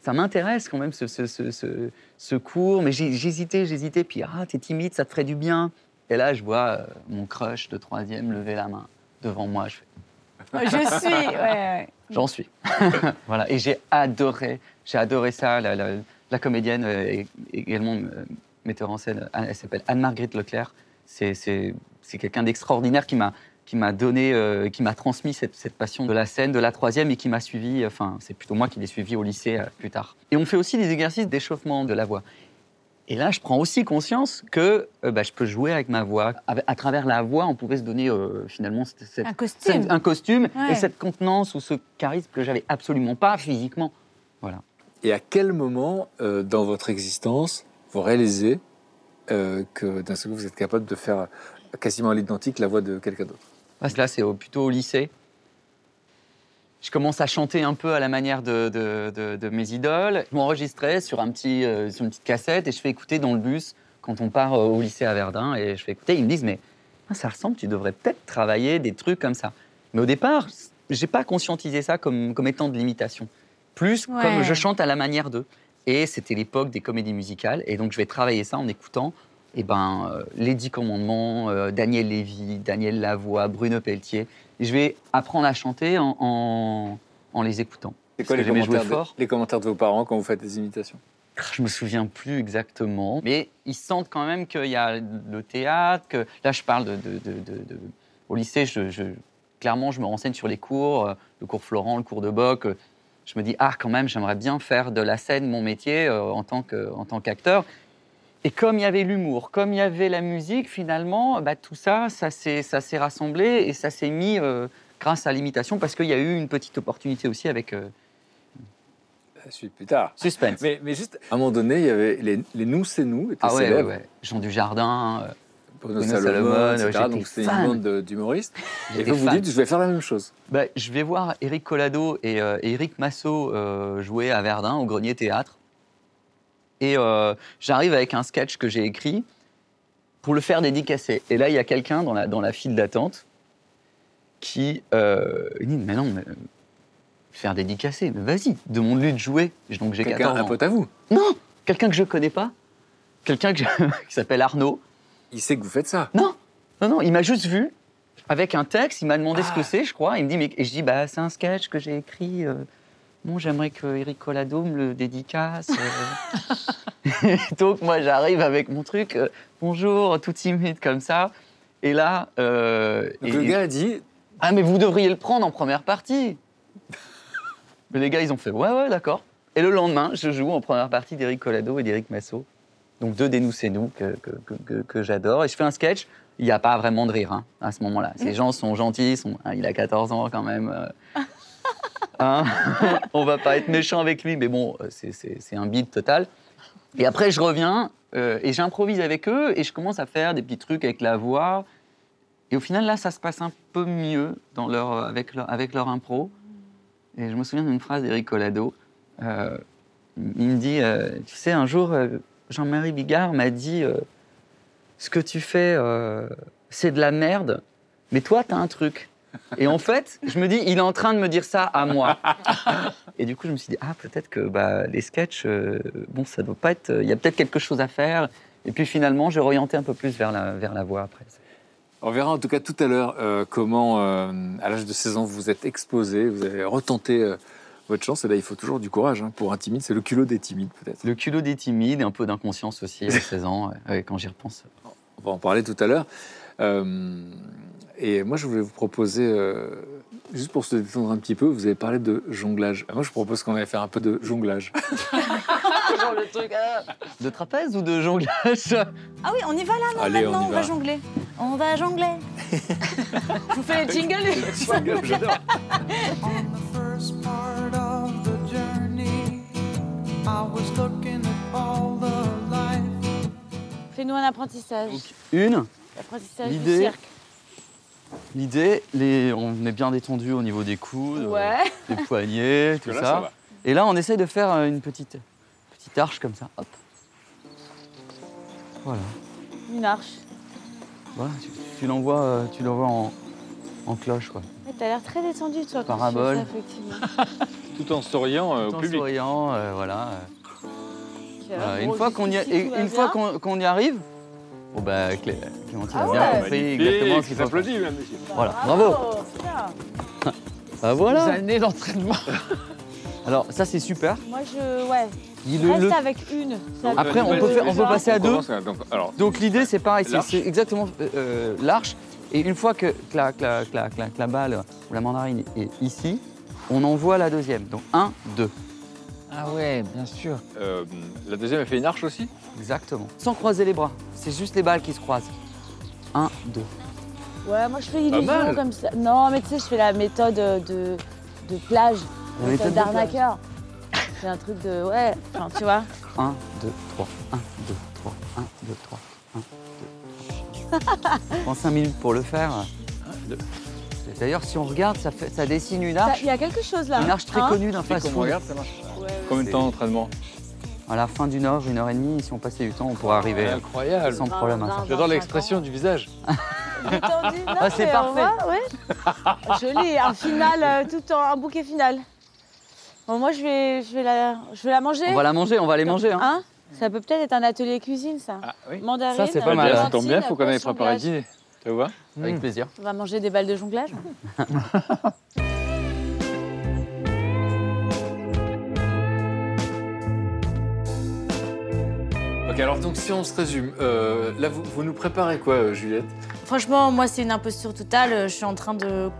ça, m'intéresse quand même ce, cours. Mais j'hésitais, j'hésitais. Puis, ah, t'es timide, ça te ferait du bien. Et là, je vois euh, mon crush de troisième lever la main devant moi. Je fais, Je suis, ouais, ouais. J'en suis. voilà. Et j'ai adoré, j'ai adoré ça. La, la- la comédienne, euh, est également euh, metteur en scène, elle s'appelle Anne-Marguerite Leclerc. C'est, quelqu'un d'extraordinaire qui m'a, qui m'a donné, euh, qui m'a transmis cette, cette passion de la scène, de la troisième et qui m'a suivi. Enfin, c'est plutôt moi qui l'ai suivi au lycée euh, plus tard. Et on fait aussi des exercices d'échauffement de la voix. Et là, je prends aussi conscience que euh, bah, je peux jouer avec ma voix. À travers la voix, on pouvait se donner euh, finalement cette, cette- Un costume. cette- un costume Ouais. et cette contenance ou ce charisme que j'avais absolument pas physiquement. Et à quel moment euh, dans votre existence vous réalisez euh, que d'un seul coup vous êtes capable de faire quasiment à l'identique la voix de quelqu'un d'autre? Que là, c'est plutôt au lycée. Je commence à chanter un peu à la manière de, de- de- de mes idoles. Je m'enregistrais sur, un petit, euh, sur une petite cassette et je fais écouter dans le bus quand on part euh, au lycée à Verdun. Et je fais écouter. Ils me disent, mais ah, ça ressemble, tu devrais peut-être travailler des trucs comme ça. Mais au départ, j'ai pas conscientisé ça comme, comme étant de l'imitation. Plus Ouais. comme je chante à la manière d'eux. Et c'était l'époque des comédies musicales. Et donc, je vais travailler ça en écoutant eh ben, euh, les Dix Commandements, euh, Daniel Lévy, Daniel Lavoie, Bruno Pelletier. Et je vais apprendre à chanter en, en- en les écoutant. C'est quoi les commentaires, de, fort. les commentaires de vos parents quand vous faites des imitations? Je me souviens plus exactement, mais ils sentent quand même qu'il y a le théâtre. Que là, je parle de, de- de- de- de- au lycée. Je, je- clairement, je me renseigne sur les cours, euh, le cours Florent, le cours de Boc. euh, Je me dis ah, quand même, j'aimerais bien faire de la scène mon métier euh, en tant que- en tant qu'acteur. Et comme il y avait l'humour, comme il y avait la musique, finalement, bah, tout ça, ça s'est ça s'est rassemblé et ça s'est mis euh, grâce à l'imitation parce qu'il y a eu une petite opportunité aussi avec euh, La suite plus tard. Suspense. Mais, mais juste, à un moment donné, il y avait les, les Nous, c'est nous étaient ah ouais, ouais, célèbres. ouais. Jean Dujardin. euh, Bruno, Bruno Salomon, Salomon, etc. j'étais Donc c'est une bande de- d'humoristes. Et vous vous dites, je vais faire la même chose. Bah, je vais voir Eric Collado et, euh, et Eric Massot euh, jouer à Verdun au Grenier Théâtre. Et euh, j'arrive avec un sketch que j'ai écrit pour le faire dédicacer. Et là, il y a quelqu'un dans la, dans la file d'attente qui euh, dit Mais non, mais, euh, faire dédicacer, mais vas-y, demande-lui de jouer. Donc j'ai Quelqu'un, 14 un pote à vous? Non, quelqu'un que je connais pas. Quelqu'un je- qui s'appelle Arnaud. Il sait que vous faites ça? Non, non, non, il m'a juste vu avec un texte, il m'a demandé ce Ah. que c'est, je crois. Il me dit, mais... Et je dis, bah, c'est un sketch que j'ai écrit. euh, Bon, j'aimerais que Eric Collado me le dédicace. euh. Donc, moi, j'arrive avec mon truc, euh, bonjour, tout timide comme ça. Et là. euh, Donc et- le gars a dit, Ah, mais vous devriez le prendre en première partie. mais les gars, ils ont fait, ouais, ouais, d'accord. Et le lendemain, je joue en première partie d'Eric Collado et d'Eric Massot. Donc deux des nous, c'est nous que, que, que- que- que j'adore. Et je fais un sketch. Il n'y a pas vraiment de rire hein, à ce moment-là. Ces gens sont gentils. Sont... hein, il a 14 ans quand même. euh. Hein On va pas être méchant avec lui, mais bon, euh, c'est- un beat total. Et après, je reviens euh, et j'improvise avec eux et je commence à faire des petits trucs avec la voix. Et au final, là, ça se passe un peu mieux avec, leur, impro. Et je me souviens d'une phrase d'Eric Collado. Euh, il me dit, tu sais, un jour, Jean-Marie Bigard m'a dit, ce que tu fais, c'est de la merde, mais toi, t'as un truc. Et en fait, je me dis, il est en train de me dire ça à moi. Et du coup, je me suis dit, ah, peut-être que bah, les sketchs, euh, bon, ça doit pas être. Il y a peut-être quelque chose à faire. Et puis finalement, j'ai orienté un peu plus vers la, vers la voix après. On verra en tout cas tout à l'heure euh, comment, euh, à l'âge de 16 ans, vous vous êtes exposé, vous avez retenté euh, votre chance. Et là, il faut toujours du courage hein, pour un timide. C'est le culot des timides, peut-être. Le culot des timides et un peu d'inconscience aussi à 16 ans, ouais, quand j'y repense. On va en parler tout à l'heure. Euh, et moi, je voulais vous proposer, euh, juste pour se détendre un petit peu, vous avez parlé de jonglage. Moi, je propose qu'on aille faire un peu de jonglage. le truc De trapèze ou de jonglage? Ah oui, on y va là, non Allez, on Maintenant, y on, va. va jongler. On va jongler. Je vous fais les jingles. J'adore. On the first part of the journey, I was looking at all the life. Fais-nous un apprentissage. Une, Apprentissage du L'idée- cirque. L'idée, les... on est bien détendu au niveau des coudes, Ouais. des poignets, tout Là, ça. Et là, on essaye de faire euh, une petite, petite arche comme ça. Hop. Voilà. Une arche. Voilà, tu, tu l'envoies euh, tu l'envoies en, en cloche, quoi. T'as l'air très détendu, toi, quand Parabole. tu fais ça, effectivement. Tout en souriant euh, Tout au en public. souriant, euh, voilà. euh, Voilà, voilà. Une fois qu'on y, a- jusqu'ici, et- tout va une fois bien. qu'on qu'on y arrive, bon bah Clé- Clémentine Ah a bien ouais. compris exactement ce qu'il faut faire. s'applaudit, mesdames, messieurs. Voilà, bravo. c'est bien. Ah Des voilà. années d'entraînement. Alors ça c'est super. Moi, je. Ouais. Il- reste le- avec une. Après, on peut faire- on peut passer à deux. donc, alors, Donc l'idée c'est pareil, c'est- L'arche. c'est exactement euh, euh, l'arche. Et une fois que, que la, que la- que la- que la- que la balle ou la mandarine est ici, on envoie la deuxième. Donc un, deux. Ah ouais, bien sûr. euh, la deuxième, elle fait une arche aussi Exactement. Sans croiser les bras. C'est juste les balles qui se croisent. Un, deux. Ouais, moi, je fais Pas illusion mal. comme ça. Non, mais tu sais, je fais la méthode euh, de, de plage. La méthode méthode de d'arnaqueur. C'est un truc de. Ouais, enfin, tu vois. Un, deux, trois. Un, deux, trois. Un, deux, trois. Un, deux, trois. Prends cinq minutes pour le faire. deux. Et D'ailleurs, si on regarde, ça, fait, ça dessine une arche. Il y a quelque chose là. Une arche très Hein connue d'un fast-food. regarde, ça marche. Combien de temps d'entraînement À la fin d'une heure, une heure et demie, si on passait du temps, on pourrait arriver Incroyable. sans problème à ça. Vingt, J'adore l'expression du visage. Ah, c'est parfait. ouais. Joli, un final, euh, tout en un bouquet final. Bon, moi, je vais, je vais, la, je vais la manger. On va la manger, on va les manger. Hein. Hein? Ça peut peut-être être un atelier cuisine, ça. Ah oui. Mandarine. Ça, c'est pas mal. Ça tombe bien, il faut qu'on aille poisson préparer le jonglage. dîner. Ça vous va? Avec plaisir. On va manger des balles de jonglage. Ok, alors donc si on se résume, euh, là vous, vous nous préparez quoi, euh, Juliette? Franchement, moi, c'est une imposture totale. Je suis en train de.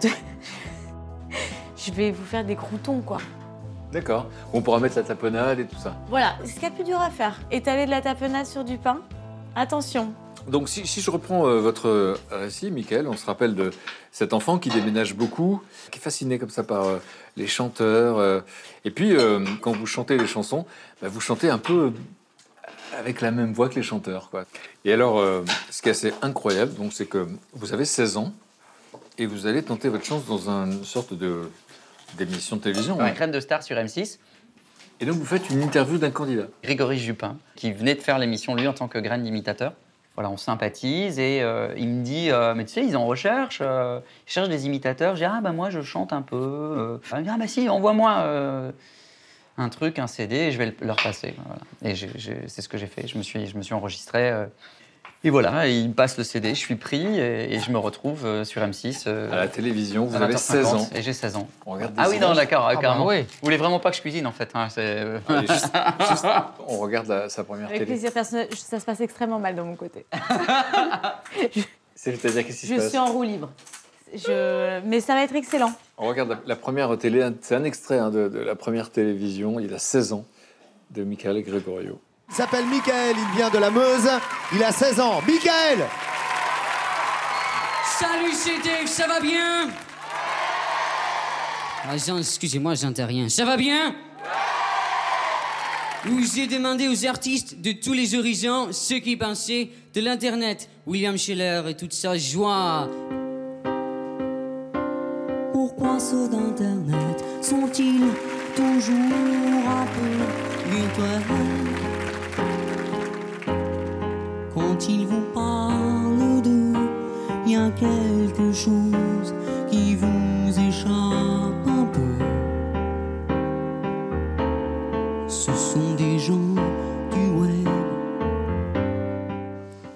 de- je vais vous faire des croutons, quoi. D'accord. On pourra mettre la tapenade et tout ça. Voilà, c'est ce qu'il y a de plus dur à faire. Étaler de la tapenade sur du pain. Attention. Donc si, si je reprends euh, votre récit, Michael, on se rappelle de cet enfant qui déménage beaucoup, qui est fasciné comme ça par euh, les chanteurs. euh, et puis euh, quand vous chantez les chansons, bah, vous chantez un peu avec la même voix que les chanteurs. Quoi. Et alors, euh, ce qui est assez incroyable, donc, c'est que vous avez 16 ans et vous allez tenter votre chance dans une sorte de d'émission de télévision. Ouais, hein. crème de star sur M6. Et donc vous faites une interview d'un candidat. Grégory Jupin, qui venait de faire l'émission, lui, en tant que graine d'imitateur. Voilà, on sympathise et euh, il me dit euh, Mais tu sais, ils en recherchent, euh, ils cherchent des imitateurs. J'ai dit Ah, bah moi, je chante un peu. Euh, il me dit Ah, bah si, envoie-moi euh, un truc, un CD, et je vais le- leur passer. Voilà. Et c'est ce que j'ai fait. Je me suis, je me suis enregistré. euh, et voilà, et il me passe le CD, je suis pris et, et je me retrouve euh, sur M6. euh, À la télévision, vous avez 16 ans. 20h50, Et j'ai 16 ans. On regarde Ah des oui, non, d'accord, Ah bah carrément. oui. Vous voulez vraiment pas que je cuisine, en fait. hein, c'est- Allez, juste- juste, on regarde la- sa première Avec télé. plaisir personnel, ça se passe extrêmement mal de mon côté. C'est-à-dire qu'est-ce qui se Je suis en roue libre. Je... Mais ça va être excellent. On regarde la, la première télé, c'est un extrait hein, de, de la première télévision, il a 16 ans, de Michael Gregorio. Il s'appelle Michael, il vient de la Meuse, il a 16 ans. Michael Salut, c'est Dave, ça va bien? Ah, excusez-moi, j'entends rien. Ça va bien? Vous ai demandé aux artistes de tous les horizons ce qu'ils pensaient de l'Internet. William Scheller et toute sa joie. Pourquoi ceux d'Internet sont-ils toujours un peu virtuels Quand ils vous parlent d'eux, il y a quelque chose qui vous échappe un peu. Ce sont des gens du web.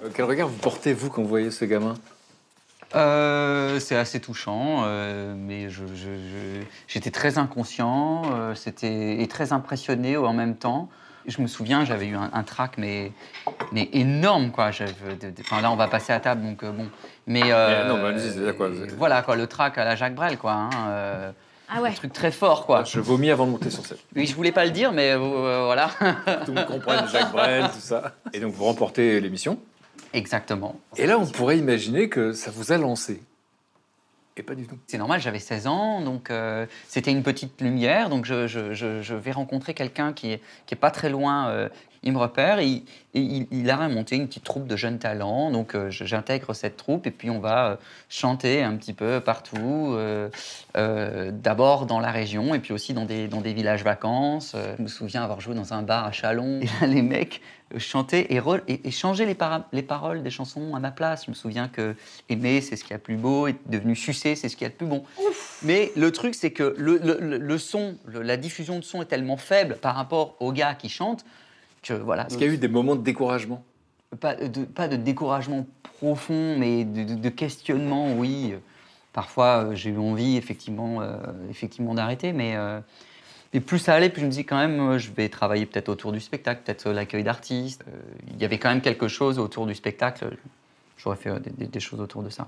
Euh, quel regard vous portez, vous, quand vous voyez ce gamin? Euh, c'est assez touchant, euh, mais je- je- je- j'étais très inconscient euh, c'était, et très impressionné en même temps. Je me souviens, j'avais eu un, un trac, mais, mais énorme, quoi. Enfin, là, on va passer à table, donc bon. Mais euh, Mais non, mais quoi, Voilà, quoi, le trac à la Jacques Brel, quoi. hein, euh, Ah ouais. Un truc très fort, quoi. Je vomis avant de monter sur scène. Oui, je voulais pas le dire, mais euh, voilà. Tout le monde comprend, Jacques Brel, tout ça. Et donc vous remportez l'émission. Exactement. Et là, on pourrait imaginer que ça vous a lancé. Et pas du tout. C'est normal, j'avais 16 ans, donc euh, c'était une petite lumière. Donc je, je- je- je vais rencontrer quelqu'un qui est, qui est pas très loin, euh, il me repère, et il, et il- il a monté une petite troupe de jeunes talents, donc euh, j'intègre cette troupe, et puis on va euh, chanter un petit peu partout, euh, d'abord dans la région, et puis aussi dans des, dans des villages vacances. Je me souviens avoir joué dans un bar à Chalon, et là les mecs chantaient et, et- et changeaient les, paroles des chansons à ma place. Je me souviens que aimer, c'est ce qu'il y a de plus beau, et devenu sucer, c'est ce qu'il y a de plus bon. Mais le truc, c'est que le, le- le- le son, le- la diffusion de son est tellement faible par rapport aux gars qui chantent que voilà. Est-ce qu'il y a eu des moments de découragement? Pas de, pas de découragement profond, mais de, de- de questionnement, oui. Parfois, euh, j'ai eu envie, effectivement, euh, effectivement d'arrêter, mais, euh, mais plus ça allait, plus je me dis quand même, je vais travailler peut-être autour du spectacle, peut-être l'accueil d'artistes. Il y avait quand même quelque chose autour du spectacle. J'aurais fait des, des- des choses autour de ça.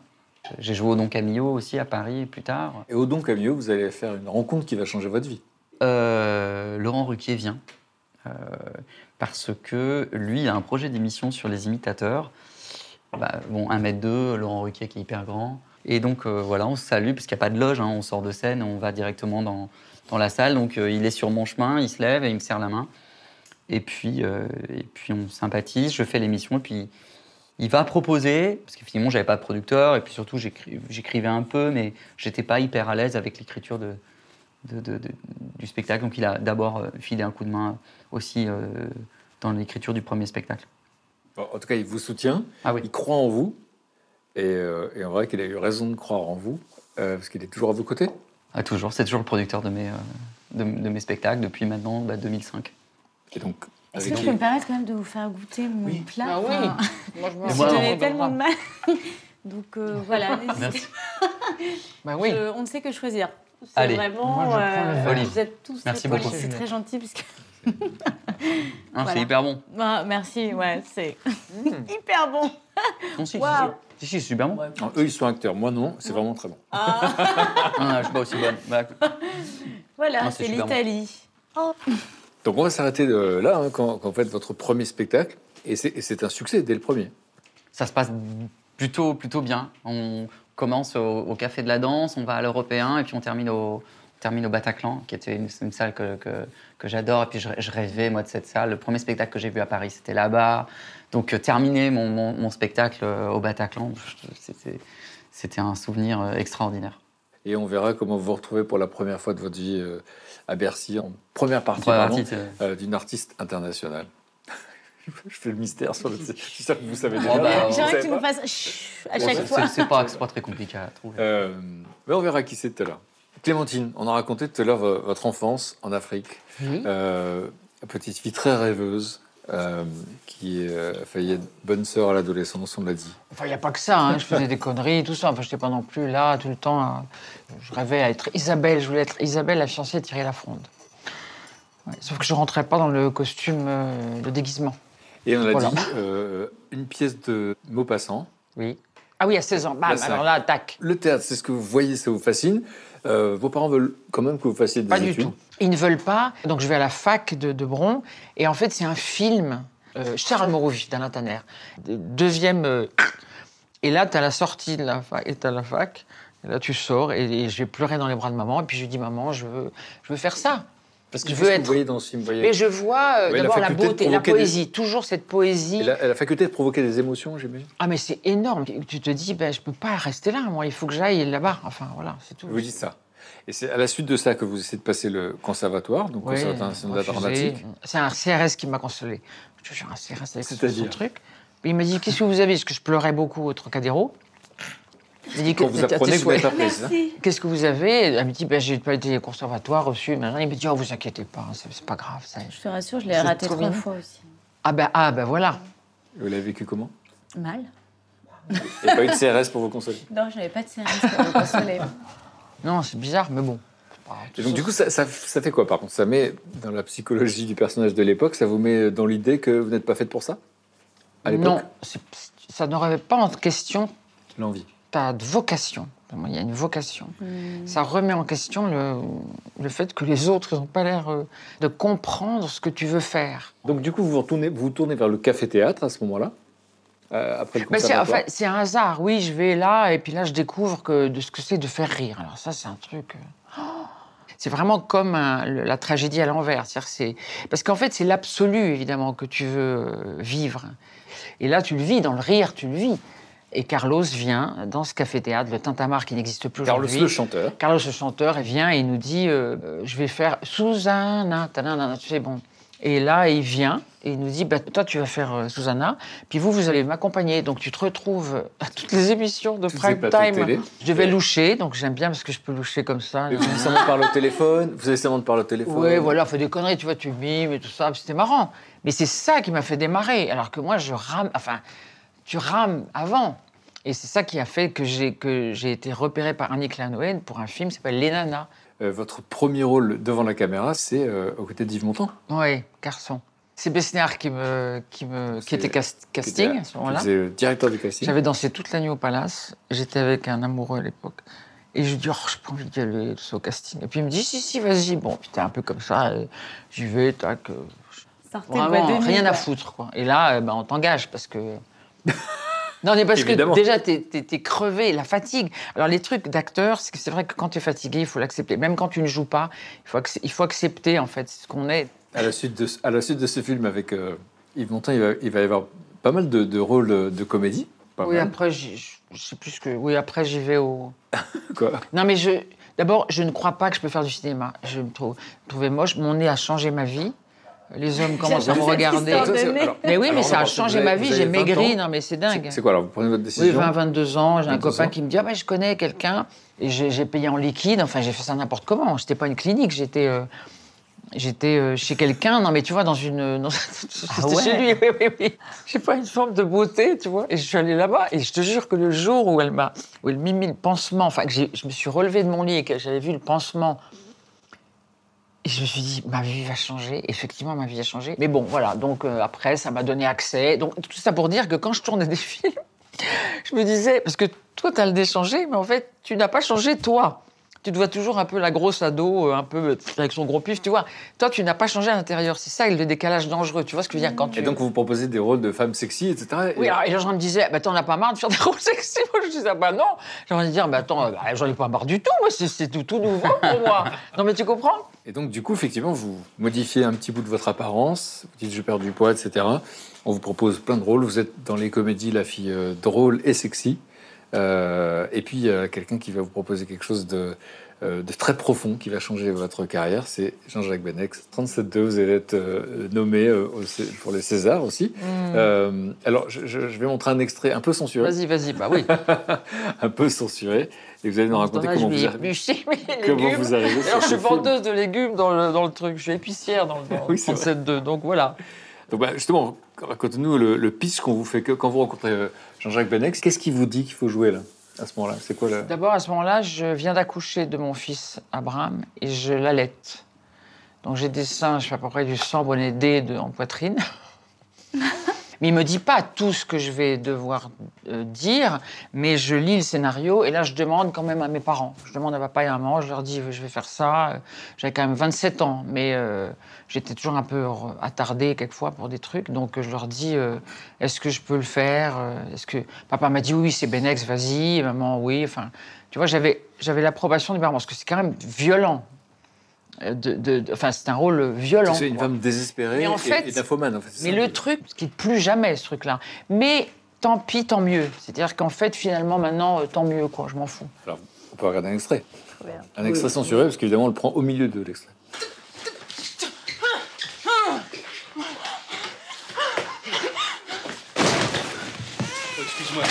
J'ai joué au Don Camillo aussi à Paris plus tard. Et au Don Camillo, vous allez faire une rencontre qui va changer votre vie? Euh, Laurent Ruquier vient euh, parce que lui a un projet d'émission sur les imitateurs. Bah, bon, 1m2, Laurent Ruquier qui est hyper grand. Et donc euh, voilà, on se salue parce qu'il n'y a pas de loge, hein, on sort de scène, on va directement dans, dans la salle. Donc euh, il est sur mon chemin, il se lève et il me serre la main. Et puis, euh, et puis on sympathise, je fais l'émission et puis il va proposer, parce que finalement j'avais pas de producteur et puis surtout j'écri- j'écrivais un peu, mais j'étais pas hyper à l'aise avec l'écriture de, du spectacle. Donc il a d'abord filé un coup de main aussi euh, dans l'écriture du premier spectacle. En tout cas, il vous soutient, Ah oui. il croit en vous. Et, euh, et en vrai qu'il a eu raison de croire en vous, euh, parce qu'il est toujours à vos côtés. Ah, toujours, c'est toujours le producteur de mes, euh, de, de mes spectacles depuis maintenant bah, 2005. Et donc, Est-ce que je peux me permettre quand même de vous faire goûter mon plat? Ah oui. Enfin, Moi, je me Et Vous donnez tellement de mal. Donc euh, voilà, n'hésitez Merci. Bah oui. Je- on ne sait que choisir. C'est Allez. vraiment. Moi, je prends euh, vous êtes tous Merci très beaucoup. C'est très gentil puisque. Hein, Voilà. C'est hyper bon. Ah, merci, ouais, c'est Mmh. hyper bon. Non, si, si, Waouh. si, si, c'est super bon. Eux, ils sont acteurs. Moi, non. C'est vraiment très bon. Ah, Ah, je suis pas aussi bonne. Bah, voilà, Ah, c'est c'est super bon. l'Italie. Oh. Donc, on va s'arrêter euh, là, hein, quand, quand vous faites votre premier spectacle. Et c'est et c'est un succès dès le premier. ça se passe plutôt, plutôt bien. On commence au, au Café de la Danse, on va à l'Européen et puis on termine au, termine au Bataclan, qui était une, une salle que, que, que j'adore. Et puis je, je rêvais, moi, de cette salle. Le premier spectacle que j'ai vu à Paris, c'était là-bas. Donc euh, terminer mon, mon, mon spectacle euh, au Bataclan, c'était, c'était un souvenir euh, extraordinaire. Et on verra comment vous vous retrouvez pour la première fois de votre vie euh, à Bercy, en première partie euh, d'une artiste internationale. Je fais le mystère sur le. Je suis sûr que vous savez Oh, déjà. bah, J'aimerais que tu nous fasses chut à chaque fois. c'est, pas, c'est pas très compliqué à trouver. Euh, mais on verra qui c'est tout à l'heure. Clémentine, on a raconté tout à l'heure vo- votre enfance en Afrique. Oui. Euh, petite fille très rêveuse, euh, qui euh, a failli être bonne sœur à l'adolescence, on l'a dit. Enfin, il n'y a pas que ça. hein. Je faisais des conneries, tout ça. Enfin, je n'étais pas non plus là tout le temps. à- Je rêvais à être Isabelle. Je voulais être Isabelle, la fiancée de Thierry Lafronde. Ouais, Sauf que je rentrais pas dans le costume euh, de déguisement. Et on a Voilà. dit euh, une pièce de Maupassant. Oui. Ah oui, à 16 ans. Bam, Là, alors là, tac. Le théâtre, c'est ce que vous voyez, ça vous fascine. Euh, vos parents veulent quand même que vous fassiez des Pas du études. tout. Ils ne veulent pas. Donc je vais à la fac de, de Bron. Et en fait, c'est un film. euh, Charles Morovich d'Alain Tanner. De- Deuxième. euh, et là, tu as la sortie de la fac. Et tu la fac. Et là, tu sors. Et, et j'ai pleuré dans les bras de maman. Et puis je lui dis Maman, je veux, je veux faire ça. Parce que Je veux être- Vous voyez dans ce film, vous voyez. Mais je vois euh, Oui, d'abord la, beauté, la des- poésie. Toujours cette poésie. Et la, la faculté de provoquer des émotions, j'imagine. Ah, mais c'est énorme. Tu te dis, ben, je peux pas rester là. Moi, il faut que j'aille là-bas. Enfin, voilà, c'est tout. Vous dites ça. Et c'est à la suite de ça que vous essayez de passer le conservatoire, donc Oui, conservatoire dramatique. C'est un CRS qui m'a consolé. Je suis un CRS avec ce truc. Il m'a dit Qu'est-ce que vous avez? Parce que je pleurais beaucoup au Trocadéro. Il dit Quand vous apprenez que vous hein. Qu'est-ce que vous avez Elle me dit ben, J'ai pas été au conservatoire reçu. Maintenant, il me dit Oh, vous inquiétez pas, c'est c'est pas grave. ça. Je te rassure, je l'ai raté trois fois aussi. Ah, ben ah, ben voilà. Vous l'avez vécu comment Mal. Et pas eu de CRS pour vous consoler. Non, je n'avais pas de service pour me consoler. Non, c'est bizarre, mais bon. Et donc, du coup, ça, ça- ça fait quoi, par contre? Ça met, dans la psychologie du personnage de l'époque, ça vous met dans l'idée que vous n'êtes pas faite pour ça? À l'époque? Non, ça ne remet pas en question L'envie. Ta vocation. Pour moi, Il y a une vocation. Ça remet en question le, le fait que les autres n'ont pas l'air euh, de comprendre ce que tu veux faire. Donc, du coup, vous vous retournez, vous vous tournez vers le café-théâtre à ce moment-là, euh, après le Mais c'est un hasard. Oui, je vais là et puis là, je découvre que, de ce que c'est de faire rire. Alors ça, c'est un truc. euh, oh c'est vraiment comme un- le- la tragédie à l'envers. C'est- Parce qu'en fait, c'est l'absolu, évidemment, que tu veux euh, vivre. Et là, tu le vis, dans le rire, tu le vis. Et Carlos vient dans ce café-théâtre, le Tintamarre qui n'existe plus Carlos aujourd'hui. le chanteur. Carlos le chanteur, il vient et il nous dit euh, euh, Je vais faire Susanna, tanana, tu sais, bon. Et là, il vient et il nous dit bah, Toi, tu vas faire euh, Susanna, puis vous, vous allez m'accompagner. Donc, tu te retrouves à toutes les émissions de prime time. Je devais loucher, donc j'aime bien parce que je peux loucher comme ça. Et vous avez seulement parler au téléphone. Vous seulement parler au téléphone. Oui, voilà, fait des conneries, tu vois, tu mimes et tout ça, c'était marrant. Mais c'est ça qui m'a fait démarrer, alors que moi, je rame, enfin, tu rames avant. Et c'est ça qui a fait que j'ai que j'ai été repéré par Annick Lanoën pour un film qui s'appelle Les Nanas. Euh, votre premier rôle devant la caméra, c'est euh, aux côtés d'Yves Montand. Oui, garçon. C'est Besnéard qui, me, qui, me, qui C'est- était cast- casting à ce moment-là. Êtes le directeur du casting. J'avais dansé toute la nuit au palace. J'étais avec un amoureux à l'époque. Et je lui dis, oh, j'ai pas envie d'y aller c'est au casting. Et puis il me dit, si, si, vas-y. Bon, puis t'es un peu comme ça. euh, J'y vais, tac. Sortez Vraiment, rien à foutre, quoi. Et là, ben, on t'engage parce que. non, mais parce Évidemment. que déjà, t'es es, crevé, la fatigue. Alors, les trucs d'acteur, c'est que c'est vrai que quand tu es fatigué, il faut l'accepter. Même quand tu ne joues pas, il faut, il faut accepter, en fait, ce qu'on est. À la suite de, ce- à la suite de ce film avec euh, Yves Montand, il va, il va y avoir pas mal de, de rôles euh, de comédie. Pas oui, mal. après, j'y- je je sais plus ce que. Oui, après, j'y vais au. Quoi? Non, mais je. D'abord, je ne crois pas que je peux faire du cinéma. Je me trouve, trouvais moche. Mon nez a changé ma vie. Les hommes commencent à me regarder. Ça, alors- Mais oui, mais ça a changé ma vie. J'ai avez 20 maigri. Non, mais c'est dingue. C'est quoi alors Vous prenez votre Oui, décision 20, 22 ans, j'ai un 22 copain ans. qui me dit Ah ben, je connais quelqu'un. Et j'ai j'ai payé en liquide. Enfin, j'ai fait ça n'importe comment. J'étais pas une clinique, j'étais. euh, J'étais euh, chez quelqu'un, non mais tu vois, dans une. dans- C'était Ah ouais chez lui, oui, oui, oui. Je sais pas, une forme de beauté, tu vois. Et je suis allée là-bas, et je te jure que le jour où elle m'a. où elle m'a mis le pansement, enfin, que j'ai- je me suis relevée de mon lit et que j'avais vu le pansement. Et je me suis dit, ma vie va changer. Effectivement, ma vie a changé. Mais bon, voilà. Donc euh, après, ça m'a donné accès. Donc tout ça pour dire que quand je tournais des films, je me disais, parce que toi, tu as le nez changé, mais en fait, tu n'as pas changé toi. Tu te vois toujours un peu la grosse ado, euh, un peu euh, avec son gros pif, tu vois. Toi, tu n'as pas changé à l'intérieur. C'est ça le décalage dangereux. Tu vois ce que je veux dire quand tu. Et donc, vous proposez des rôles de femmes sexy, etc. Oui, Et- alors, et les gens me disaient, bah, t'en as pas marre de faire des rôles sexy? Moi, je disais, bah non. J'ai envie de dire, bah attends, bah, j'en ai pas marre du tout. Moi, c'est- c'est tout, tout nouveau pour moi. Non, mais tu comprends? Et donc, du coup, effectivement, vous modifiez un petit bout de votre apparence. Vous dites, je perds du poids, etc. On vous propose plein de rôles. Vous êtes dans les comédies la fille euh, drôle et sexy. Euh, et puis, il y a quelqu'un qui va vous proposer quelque chose de, euh, de très profond qui va changer votre carrière. C'est Jean-Jacques Benex. 37-2, vous allez être euh, nommé pour les Césars aussi. Euh, alors, je, vais montrer un extrait un peu censuré. Vas-y, vas-y, bah oui. un peu censuré. Et vous allez nous raconter Dommage, comment vous, vais arri- éplucher mes comment vous arrivez Alors, je suis vendeuse de légumes dans le, dans le truc. Je suis épicière dans le dans Oui, c'est vrai. 37.2. Donc voilà. Donc bah, justement, racontez-nous le, le pitch qu'on vous fait que quand vous rencontrez euh, Jean-Jacques Benex. Qu'est-ce qui vous dit qu'il faut jouer là à ce moment-là? C'est quoi le... D'abord, à ce moment-là, je viens d'accoucher de mon fils Abraham et je l'allaite. Donc j'ai des seins, je fais à peu près du sang bonnet D de, en poitrine. mais il me dit pas tout ce que je vais devoir euh, dire, mais je lis le scénario et là je demande quand même à mes parents. Je demande à papa et à maman, je leur dis je vais faire ça. J'avais quand même 27 ans, mais euh, j'étais toujours un peu attardée quelquefois pour des trucs, donc euh, je leur dis euh, est-ce que je peux le faire Euh, Est-ce que papa m'a dit oui, c'est Benex, vas-y, maman oui. Enfin, tu vois, j'avais j'avais l'approbation des parents parce que c'est quand même violent. Euh, De, de- de- enfin, c'est un rôle violent. C'est une quoi. femme désespérée Mais en fait- et. En fait, Mais ça. le truc, ce qui est plus jamais ce truc-là. Mais tant pis, tant mieux. C'est-à-dire qu'en fait, finalement, maintenant, euh, tant mieux, quoi. Je m'en fous. Alors, on peut regarder un extrait. Un extrait censuré, parce qu'évidemment, on le prend au milieu de l'extrait. Excuse-moi.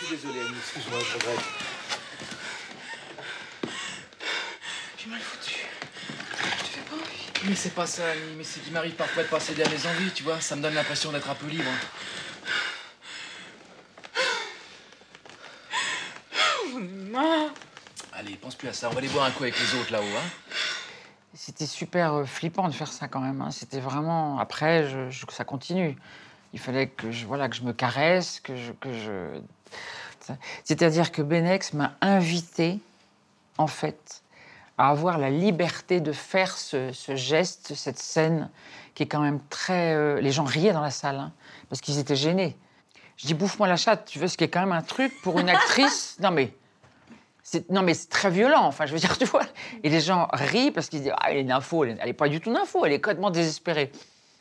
Je suis désolé, Annie. Excuse-moi, je regrette. J'ai mal foutu. Je te fais pas envie. Mais c'est pas ça, Annie. Mais c'est qu'il m'arrive parfois de pas céder à mes envies, tu vois. Ça me donne l'impression d'être un peu libre. Allez, pense plus à ça. On va aller boire un coup avec les autres là-haut, hein. C'était super euh, flippant de faire ça quand même. hein. C'était vraiment. Après, je, je- ça continue. Il fallait que je, voilà, que je me caresse, que je. Que je... C'est-à-dire que Benex m'a invité, en fait, à avoir la liberté de faire ce, ce geste, cette scène, qui est quand même très. euh, Les gens riaient dans la salle, hein, parce qu'ils étaient gênés. Je dis, bouffe-moi la chatte, tu veux, ce qui est quand même un truc pour une actrice. Non, mais. c'est- non, mais c'est très violent. Enfin, je veux dire, tu vois. Et les gens rient parce qu'ils disent Ah, elle est nympho. Elle n'est pas du tout nympho, elle est complètement désespérée.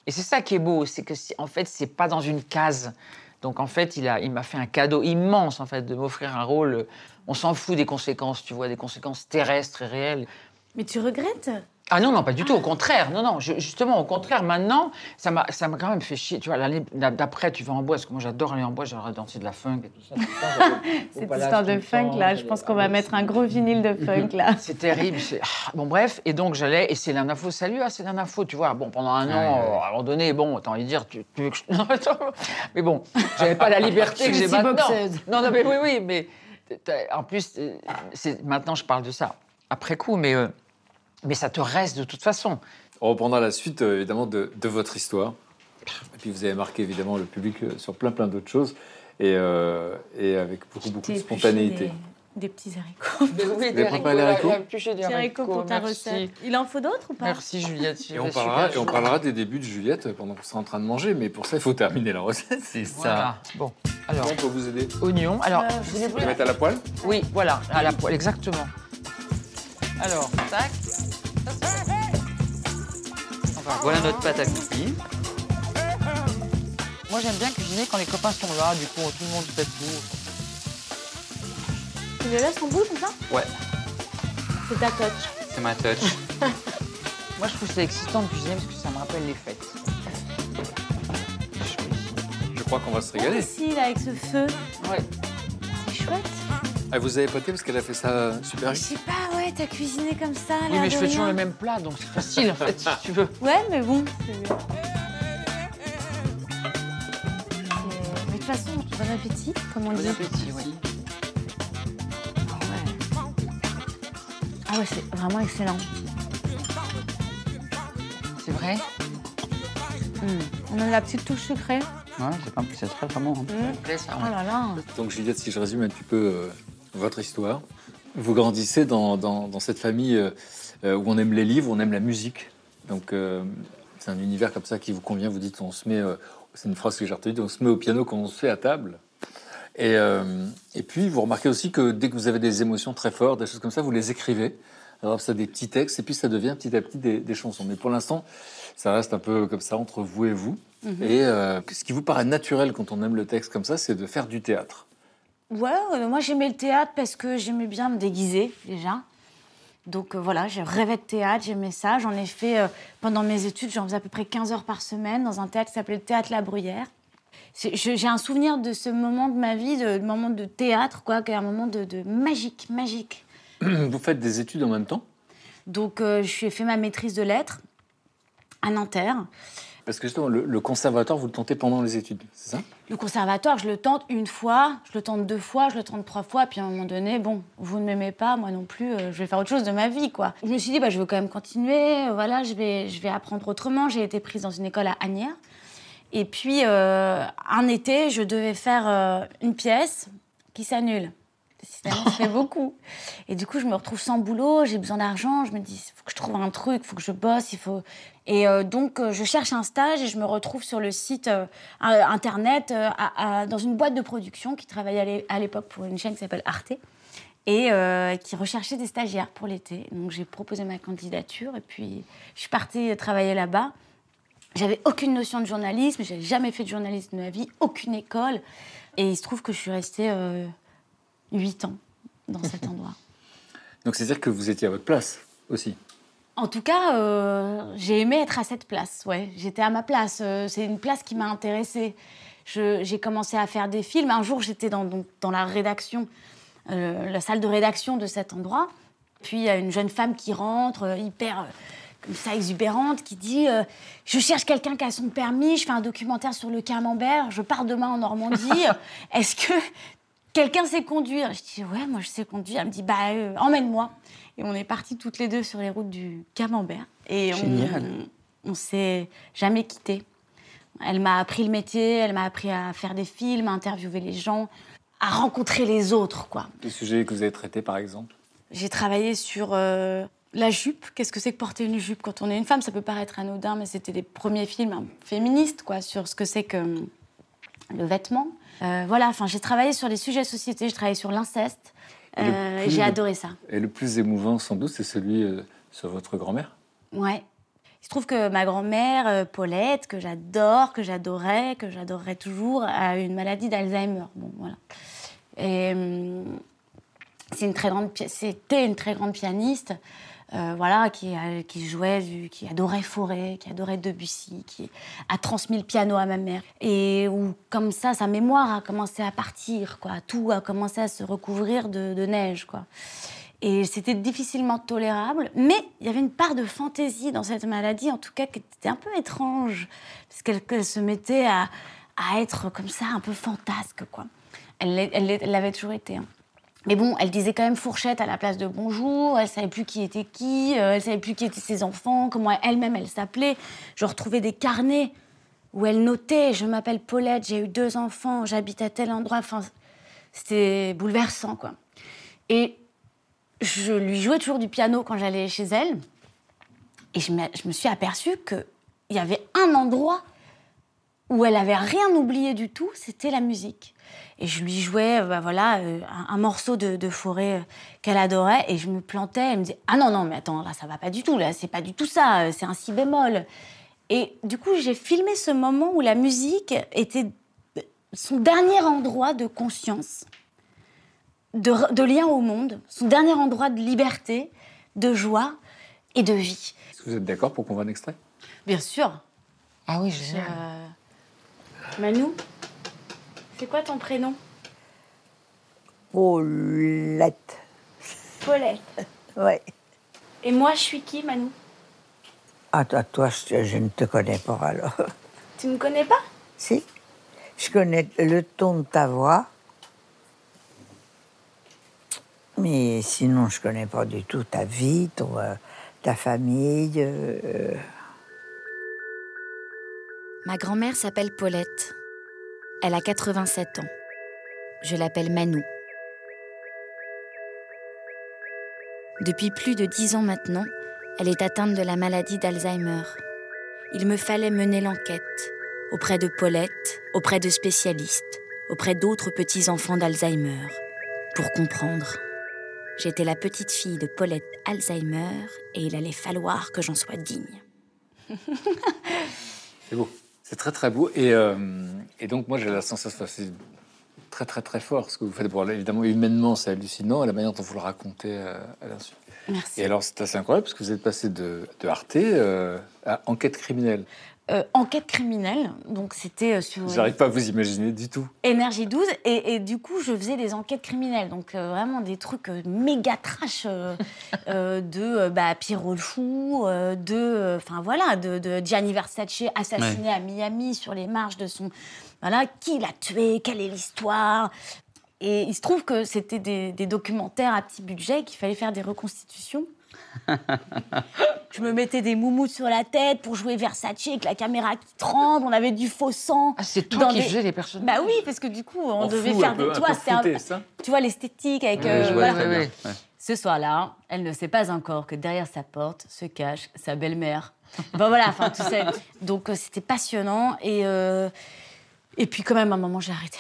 Et c'est ça qui est beau, c'est que, en fait, c'est pas dans une case. Donc, en fait, il, a, il m'a fait un cadeau immense, en fait, de m'offrir un rôle. On s'en fout des conséquences, tu vois, des conséquences terrestres et réelles. Mais tu regrettes? Ah non, non, pas du tout, au contraire. Non, non, je- justement, au contraire, maintenant, ça m'a ça m'a quand même fait chier. Tu vois, l'année d'après, tu vas en bois, parce que moi, j'adore aller en bois, j'adore danser de la funk et tout ça. Cette histoire de funk, là, je pense qu'on ah, va mettre un gros vinyle de funk, là. c'est terrible. ah, Bon, bref, et donc j'allais, et c'est l'info, salut, ah, c'est l'info, tu vois. Bon, pendant un an, à un moment donné, bon, t'as envie de dire, tu, tu veux que je. Mais bon, j'avais pas la liberté que j'ai maintenant. boxeuse. Non, non, mais oui, oui, mais en plus, euh, c'est- maintenant je parle de ça après coup, mais, euh, mais ça te reste de toute façon. On reprendra la suite, euh, évidemment, de, de votre histoire. Et puis, vous avez marqué, évidemment, le public euh, sur plein, plein d'autres choses. Et, euh, et avec beaucoup, beaucoup de spontanéité. Des, des petits haricots. Oui, les haricots des Petits haricots pour ta merci. recette. Il en faut d'autres ou pas? Merci Juliette. Et on, parlera, et on parlera des débuts de Juliette pendant qu'on sera en train de manger, mais pour ça, il faut terminer la recette. C'est Voilà. Bon, alors, on peut vous aider oignon. Alors, Euh, Vous les mettre à la poêle? Oui, voilà, à la poêle, exactement. Alors, tac. Enfin, Voilà notre pâte à cookies. Moi, j'aime bien cuisiner quand les copains sont là, du coup, tout le monde fait tout. Tu les laisses en bout comme ça Ouais, C'est ta touch. c'est ma touch. Moi, je trouve c'est excitant de cuisiner parce que ça me rappelle les fêtes. Je crois qu'on va se régaler. Ici, là, avec ce feu. Ouais. C'est chouette. Ah, vous avez poté parce qu'elle a fait ça super Je vite sais pas, t'as cuisiné comme ça, Oui, mais je fais toujours le même plat, donc c'est facile, en fait, si tu veux. Ouais, mais bon. c'est- Mais de toute façon, bon appétit, comme on Bon dit. appétit, oui. Ah ouais. Ah ouais, c'est vraiment excellent. C'est vrai? On a la petite touche sucrée. Ouais, c'est pas- c'est très vraiment. Ça me plaît, ça, Oh là là. Donc Juliette, si je résume un petit peu euh, votre histoire, vous grandissez dans, dans- dans cette famille euh, euh, où on aime les livres, on aime la musique. Donc euh, c'est un univers comme ça qui vous convient. Vous dites, on se met, euh, c'est une phrase que j'ai retenue, on se met au piano quand on se fait à table. Et, et puis vous remarquez aussi que dès que vous avez des émotions très fortes, des choses comme ça, vous les écrivez. Alors ça des petits textes et puis ça devient petit à petit des, des chansons. Mais pour l'instant, ça reste un peu comme ça entre vous et vous. Mhm. Et ce qui vous paraît naturel quand on aime le texte comme ça, c'est de faire du théâtre. Ouais, euh, moi j'aimais le théâtre parce que j'aimais bien me déguiser déjà. Donc euh, voilà, je rêvais de théâtre, j'aimais ça. J'en ai fait euh, pendant mes études, j'en faisais à peu près 15 heures par semaine dans un théâtre qui s'appelait le Théâtre La Bruyère. J'ai un souvenir de ce moment de ma vie, de, de moment de théâtre, quoi, qui est un moment de, de magique, magique. Vous faites des études en même temps? Donc euh, je suis fait ma maîtrise de lettres à Nanterre. Parce que justement, le, conservatoire, vous le tentez pendant les études, c'est ça? Le conservatoire, je le tente une fois, je le tente deux fois, je le tente trois fois, puis à un moment donné, bon, vous ne m'aimez pas, moi non plus, euh, je vais faire autre chose de ma vie, quoi. Je me suis dit, bah, je veux quand même continuer, euh, voilà, je vais, je vais apprendre autrement. J'ai été prise dans une école à Agnières. Et puis, euh, un été, je devais faire une pièce qui s'annule. Décidément, ça fait beaucoup. Et du coup, je me retrouve sans boulot, j'ai besoin d'argent. Je me dis, il faut que je trouve un truc, il faut que je bosse, il faut. Et euh, donc, euh, je cherche un stage et je me retrouve sur le site euh, internet à- à- dans une boîte de production qui travaillait à l'é- à l'époque pour une chaîne qui s'appelle Arte et euh, qui recherchait des stagiaires pour l'été. Donc, j'ai proposé ma candidature et puis je suis partie travailler là-bas. J'avais aucune notion de journalisme, j'avais jamais fait de journalisme de ma vie, aucune école. Et il se trouve que je suis restée euh, huit ans dans cet endroit. Donc c'est-à-dire que vous étiez à votre place aussi. En tout cas, euh, j'ai aimé être à cette place. Ouais, j'étais à ma place. Euh, c'est une place qui m'a intéressée. Je- J'ai commencé à faire des films. Un jour, j'étais dans, dans la rédaction, euh, la salle de rédaction de cet endroit. Puis il y a une jeune femme qui rentre, hyper euh, comme ça exubérante, qui dit Je cherche quelqu'un qui a son permis. Je fais un documentaire sur le camembert. Je pars demain en Normandie. Est-ce que quelqu'un sait conduire Je dis Ouais, moi je sais conduire. Elle me dit Bah, euh, emmène-moi. Et on est partis toutes les deux sur les routes du Camembert. Et Génial. on, on s'est jamais quittés. Elle m'a appris le métier, elle m'a appris à faire des films, à interviewer les gens, à rencontrer les autres, quoi. Les sujets que vous avez traités, par exemple? J'ai travaillé sur euh, la jupe. Qu'est-ce que c'est que porter une jupe quand on est une femme? Ça peut paraître anodin, mais c'était les premiers films hein, féministes, quoi, sur ce que c'est que le vêtement. Euh, voilà, enfin, j'ai travaillé sur les sujets de société, j'ai travaillé sur l'inceste. Euh, J'ai adoré ça. Et le plus émouvant, sans doute, c'est celui euh, sur votre grand-mère. Ouais. Il se trouve que ma grand-mère, euh, Paulette, que j'adore, que j'adorais, que j'adorerai toujours, a une maladie d'Alzheimer. Bon, voilà. Et hum, c'est une très grande, pi- c'était une très grande pianiste, euh, voilà, qui, qui jouait, qui adorait Fauré, qui adorait Debussy, qui a transmis le piano à ma mère. Et où, comme ça, sa mémoire a commencé à partir, quoi. Tout a commencé à se recouvrir de, neige, quoi. Et c'était difficilement tolérable, mais il y avait une part de fantaisie dans cette maladie, en tout cas, qui était un peu étrange, parce qu'elle se mettait à, être comme ça, un peu fantasque, quoi. Elle l'avait toujours été. hein. Mais bon, elle disait quand même fourchette à la place de bonjour, elle savait plus qui était qui, euh, elle savait plus qui étaient ses enfants, comment elle-même elle s'appelait. Je retrouvais des carnets où elle notait Je m'appelle Paulette, j'ai eu deux enfants, j'habite à tel endroit. Enfin, c'était bouleversant, quoi. Et je lui jouais toujours du piano quand j'allais chez elle. Et je me, je me suis aperçue qu'il y avait un endroit où elle avait rien oublié du tout, c'était la musique. Et je lui jouais, euh, bah voilà, euh, un, un morceau de, de forêt euh, qu'elle adorait, et je me plantais. Elle me disait ah non non mais attends là ça va pas du tout là, c'est pas du tout ça, euh, c'est un si bémol. Et du coup j'ai filmé ce moment où la musique était son dernier endroit de conscience, de, lien au monde, son dernier endroit de liberté, de joie et de vie. Est-ce que vous êtes d'accord pour qu'on voit un extrait? Bien sûr. Ah oui, Je- Manou, c'est quoi ton prénom? Paulette. Paulette. Ouais. Et moi, je suis qui, Manou Ah, toi, toi, je, je ne te connais pas alors. Tu me connais pas? Si. Je connais le ton de ta voix. Mais sinon, je connais pas du tout ta vie, ton, euh, ta famille. euh, Ma grand-mère s'appelle Paulette. Elle a 87 ans. Je l'appelle Manou. Depuis plus de dix ans maintenant, elle est atteinte de la maladie d'Alzheimer. Il me fallait mener l'enquête auprès de Paulette, auprès de spécialistes, auprès d'autres petits-enfants d'Alzheimer, pour comprendre. J'étais la petite fille de Paulette Alzheimer et il allait falloir que j'en sois digne. C'est beau. C'est très très beau. Et, euh, et donc moi j'ai la sensation, c'est très très très fort ce que vous faites. Bon, là, évidemment, humainement c'est hallucinant, et la manière dont vous le racontez euh, à l'insu. Merci. Et alors c'est assez incroyable parce que vous êtes passé de, de Arte euh, à enquête criminelle. Euh, Enquête criminelle, donc c'était euh, sur J'arrive pas à vous imaginer du tout. Énergie 12, et, et du coup, je faisais des enquêtes criminelles, donc euh, vraiment des trucs euh, méga trash euh, euh, de bah, Pierrot le Fou, euh, de, euh, enfin voilà, de, de Gianni Versace assassiné à Miami sur les marches de son, voilà, qui l'a tué, quelle est l'histoire. Et il se trouve que c'était des, des documentaires à petit budget, qu'il fallait faire des reconstitutions. Je me mettais des moumoutes sur la tête pour jouer Versace avec la caméra qui tremble. On avait du faux sang. Ah, c'est toi qui faisais les personnages Bah oui, parce que du coup, on devait faire un peu- des. un Tu peu vois, c'était un- tu vois l'esthétique avec. Ouais, euh, je vois voilà. très bien. Ouais. Ce soir-là, elle ne sait pas encore que derrière sa porte se cache sa belle-mère. Bon voilà, enfin tout ça. Donc euh, c'était passionnant et euh, et puis quand même à un moment j'ai arrêté.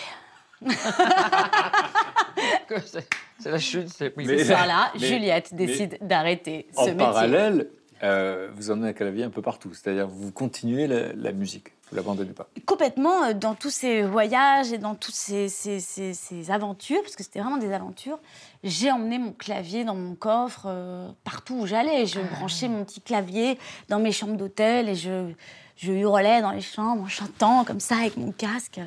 C'est la chute. c'est- oui. Ce soir-là, mais- Juliette mais- décide d'arrêter ce En métier. parallèle, euh, vous emmenez la vie un peu partout. C'est-à-dire vous continuez la, la musique, vous l'abandonnez pas. complètement euh, dans tous ces voyages et dans toutes ces, ces- ces- ces aventures, parce que c'était vraiment des aventures, j'ai emmené mon clavier dans mon coffre euh, partout où j'allais. Je branchais mon petit clavier dans mes chambres d'hôtel et je, je hurlais dans les chambres en chantant comme ça avec mon casque.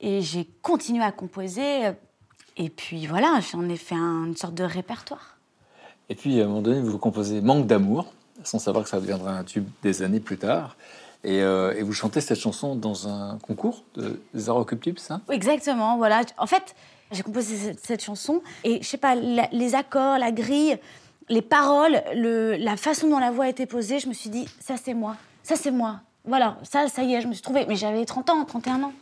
Et j'ai continué à composer. Et puis voilà, j'en ai fait un- une sorte de répertoire. Et puis à un moment donné, vous composez Manque d'amour, sans savoir que ça deviendra un tube des années plus tard. Et, euh, et vous chantez cette chanson dans un concours de Zara ça? Exactement, voilà. En fait, j'ai composé cette, cette chanson et je sais pas, la- les accords, la grille, les paroles, le- la façon dont la voix a été posée, je me suis dit, ça c'est moi, ça c'est moi. Voilà, ça, ça y est, je me suis trouvée. Mais j'avais 30 ans, 31 ans.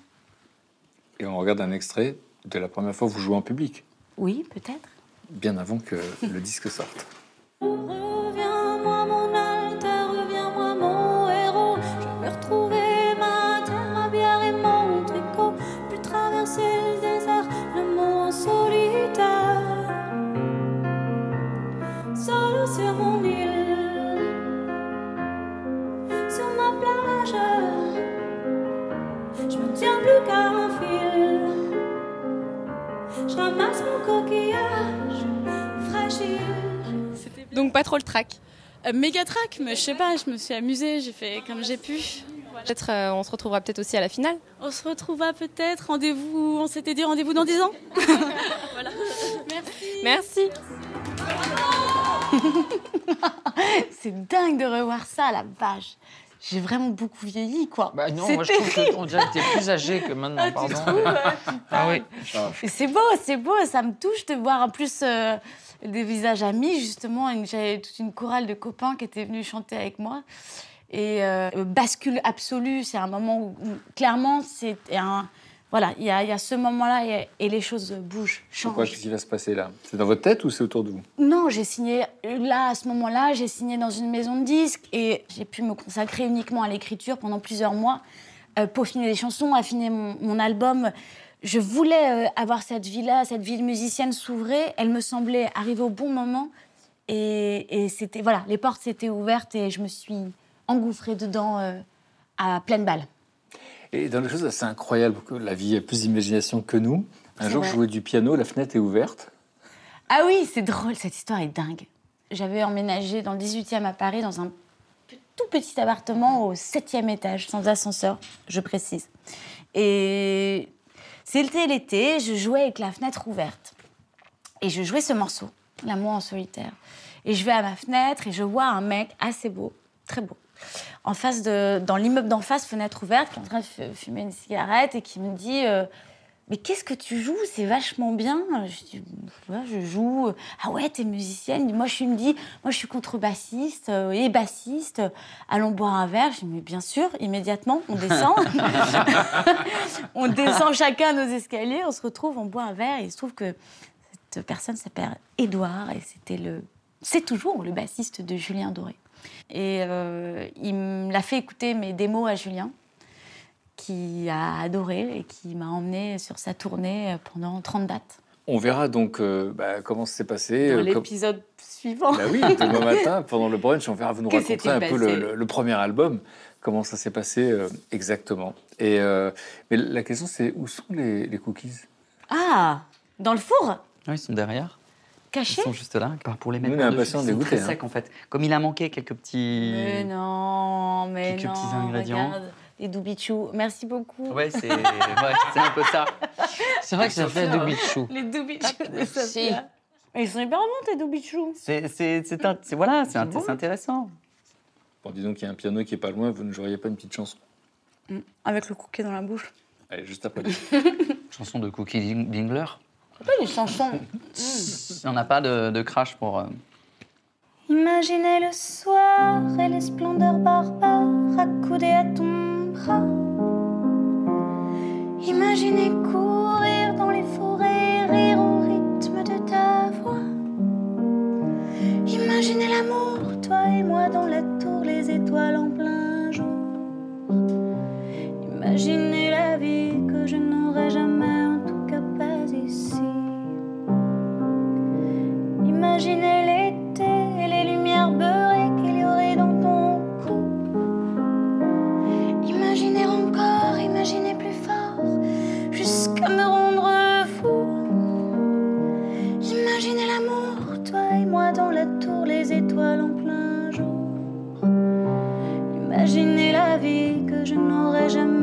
Et on regarde un extrait de la première fois que vous jouez en public, Oui, peut-être. bien avant que le disque sorte. Donc pas trop le track. Euh, méga track, mais je sais pas, je me suis amusée, j'ai fait comme j'ai pu. Peut-être euh, on se retrouvera peut-être aussi à la finale. On se retrouvera peut-être, rendez-vous, on s'était dit rendez-vous dans 10 ans. voilà. Merci. Merci. C'est dingue de revoir ça, la vache. J'ai vraiment beaucoup vieilli, quoi. Bah non, moi je trouve qu'on dirait que t'es plus âgé que maintenant, Ah, tu pardon. trouves, ah oui. C'est beau, c'est beau, ça me touche de voir en plus euh, des visages amis, justement. J'avais toute une chorale de copains qui étaient venus chanter avec moi. Et euh, bascule absolue, c'est un moment où, où, clairement, c'est un. Voilà, il y, y a ce moment-là et, et les choses bougent, changent. Pourquoi Qu'est-ce qui va se passer là? C'est dans votre tête ou c'est autour de vous? Non, j'ai signé là, à ce moment-là, j'ai signé dans une maison de disques et j'ai pu me consacrer uniquement à l'écriture pendant plusieurs mois, euh, peaufiner les chansons, affiner mon, mon album. Je voulais euh, avoir cette vie-là, cette vie de musicienne s'ouvrait. Elle me semblait arriver au bon moment et, et c'était voilà, les portes s'étaient ouvertes et je me suis engouffrée dedans euh, à pleine balle. Et dans les choses assez incroyables, que la vie a plus d'imagination que nous. Un jour, je vrai. jouais du piano, la fenêtre est ouverte. Ah oui, c'est drôle, cette histoire est dingue. J'avais emménagé dans le 18e à Paris, dans un tout petit appartement au 7e étage, sans ascenseur, je précise. Et c'était l'été, je jouais avec la fenêtre ouverte. Et je jouais ce morceau, L'amour en solitaire. Et je vais à ma fenêtre et je vois un mec assez beau, très beau, en face de, dans l'immeuble d'en face, fenêtre ouverte, qui est en train de fu- fumer une cigarette et qui me dit euh, Mais qu'est-ce que tu joues? C'est vachement bien. Je dis Ouais, je joue. Ah ouais, t'es musicienne Moi, je me dis Moi, je suis contrebassiste euh, et bassiste. Allons boire un verre. Je dis Mais bien sûr, immédiatement, on descend. on descend chacun nos escaliers, on se retrouve, on boit un verre et il se trouve que cette personne s'appelle Édouard et c'était le, c'est toujours le bassiste de Julien Doré. Et euh, il me l'a fait écouter mes démos à Julien, qui a adoré et qui m'a emmené sur sa tournée pendant 30 dates. On verra donc euh, bah, comment ça s'est passé. Dans euh, comme- l'épisode suivant. Bah oui, demain matin, pendant le brunch, on verra, vous nous Que raconterez s'est-il un peu le, passé le- le premier album, comment ça s'est passé euh, exactement. Et, euh, mais la question, c'est où sont les, les cookies? Ah, dans le four? Ah, ils sont derrière. Caché Ils sont juste là, pour les mettre Nous, on de goûter, hein. secs en fait. Comme il a manqué quelques petits. Mais non, mais Quelques non. petits ingrédients. Regarde, les doubichous. Merci beaucoup. Ouais, c'est ouais, un peu ça. C'est vrai que ça fait Sophia, de bichou. Les doubichous de Si. Sophia. Ils sont hyper bons, tes doubichous. C'est voilà, c'est bon. intéressant. Bon, dis donc, il y a un piano qui est pas loin, vous ne joueriez pas une petite chanson? Mm, Avec le cookie dans la bouche. Allez, juste après. Chanson de Cookie Ding- Dingler? C'est pas une chanson. Il n'y en a pas de, de crash pour. euh, Imaginez le soir et les splendeurs barbares accoudées à ton Imaginez courir dans les forêts, rire au rythme de ta voix. Imaginez l'amour, toi et moi dans la tour, les étoiles en plein jour. Imaginez la vie que je n'aurai jamais, en tout cas pas ici. Imaginez je n'aurai jamais,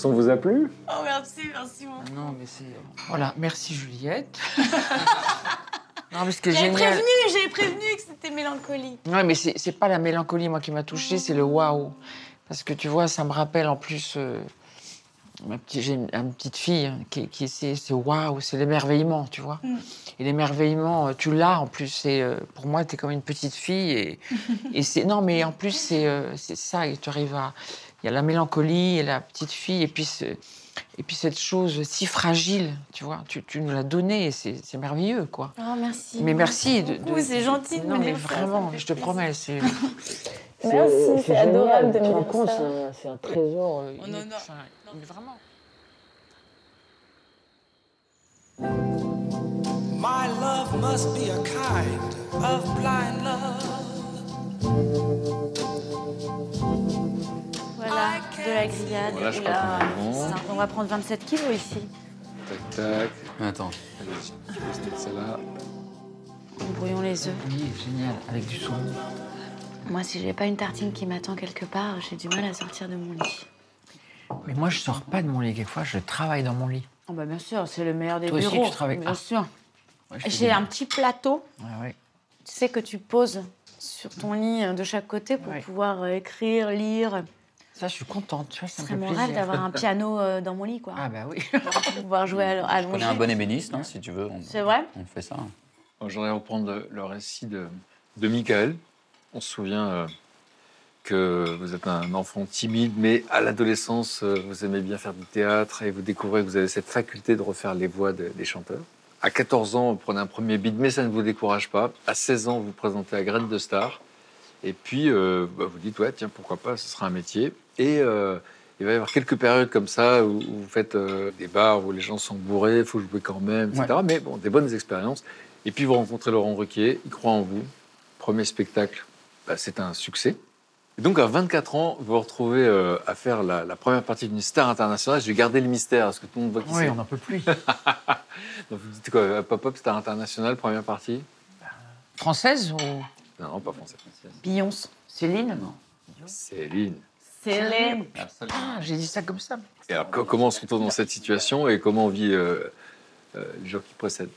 chanson vous a plu? Oh, merci, merci beaucoup. Non, mais c'est. Voilà, merci Juliette. non, mais ce qui est J'avais génial. prévenu, j'avais prévenu que c'était mélancolique. Ouais, mais c'est c'est pas la mélancolie, moi, qui m'a touchée, c'est le waouh. Parce que tu vois, ça me rappelle en plus. euh, ma petite, j'ai une, une petite fille hein, qui, qui c'est c'est waouh, c'est l'émerveillement, tu vois. Mm. Et l'émerveillement, euh, tu l'as en plus. C'est euh, pour moi, tu es comme une petite fille. Et, et c'est non, mais en plus, c'est euh, c'est ça. Et tu arrives à. Il y a la mélancolie et la petite fille. Et puis, ce- et puis cette chose si fragile, tu vois. Tu, tu nous l'as donnée et c'est c'est merveilleux, quoi. Oh, merci. Mais merci. De, beaucoup, c'est gentil de Non, me mais dire ça, ça vraiment, je te promets, c'est. Merci, c'est adorable de me dire compte, ça. c'est un- C'est un trésor. euh, Oh, non, non. enfin, mais vraiment. My love must be a kind of blind love. De la grillade. Voilà, je crois qu'on est bon. ça, on va prendre 27 kilos ici. Tac, tac. Attends. Allez, je pose peut-être celle-là. Nous brouillons les œufs. Oui, génial, avec du saumon. Moi, si j'ai pas une tartine qui m'attend quelque part, j'ai du mal à sortir de mon lit. Mais moi, je sors pas de mon lit. Quelquefois, je travaille dans mon lit. Oh bah bien sûr, c'est le meilleur des Toi aussi, bureaux. tu travailles- Bien Ah. sûr. Ouais, J'ai un petit plateau, Ouais, ouais. tu sais, que tu poses sur ton lit euh, de chaque côté pour Ouais. pouvoir euh, écrire, lire. Ça, je suis contente. Tu vois, Ce ça serait mon plaisir. rêve d'avoir un piano euh, dans mon lit, quoi. Ah bah oui. Pour pouvoir jouer à, Je allongé. connais un bon ébéniste, hein, si tu veux. on- C'est vrai On fait ça. Voudrais reprendre le, le récit de, de Michael. On se souvient euh, que vous êtes un enfant timide, mais à l'adolescence, euh, vous aimez bien faire du théâtre et vous découvrez que vous avez cette faculté de refaire les voix de- des chanteurs. À 14 ans, vous prenez un premier beat, mais ça ne vous décourage pas. À 16 ans, vous vous présentez à Graines de Star. Et puis, euh, bah, vous dites, ouais, tiens, pourquoi pas, ce sera un métier. Et euh, il va y avoir quelques périodes comme ça où, où vous faites euh, des bars où les gens sont bourrés, il faut jouer quand même, etc. Mais bon, des bonnes expériences. Et puis, vous rencontrez Laurent Ruquier, il croit en vous. Premier spectacle, bah, c'est un succès. Et donc, à 24 ans, vous vous retrouvez euh, à faire la, la première partie d'une star internationale. Je vais garder le mystère, parce que tout le monde voit qui Oui, c'est. on n'en peut plus. Donc, vous dites quoi Pop-up, star internationale, première partie? Française ou? Non, non, pas française. Beyoncé. Céline? Non. Céline. Céline. Ah, j'ai dit ça comme ça. Et alors, co- comment on se retrouve dans cette situation et comment on vit euh, euh, les jours qui précèdent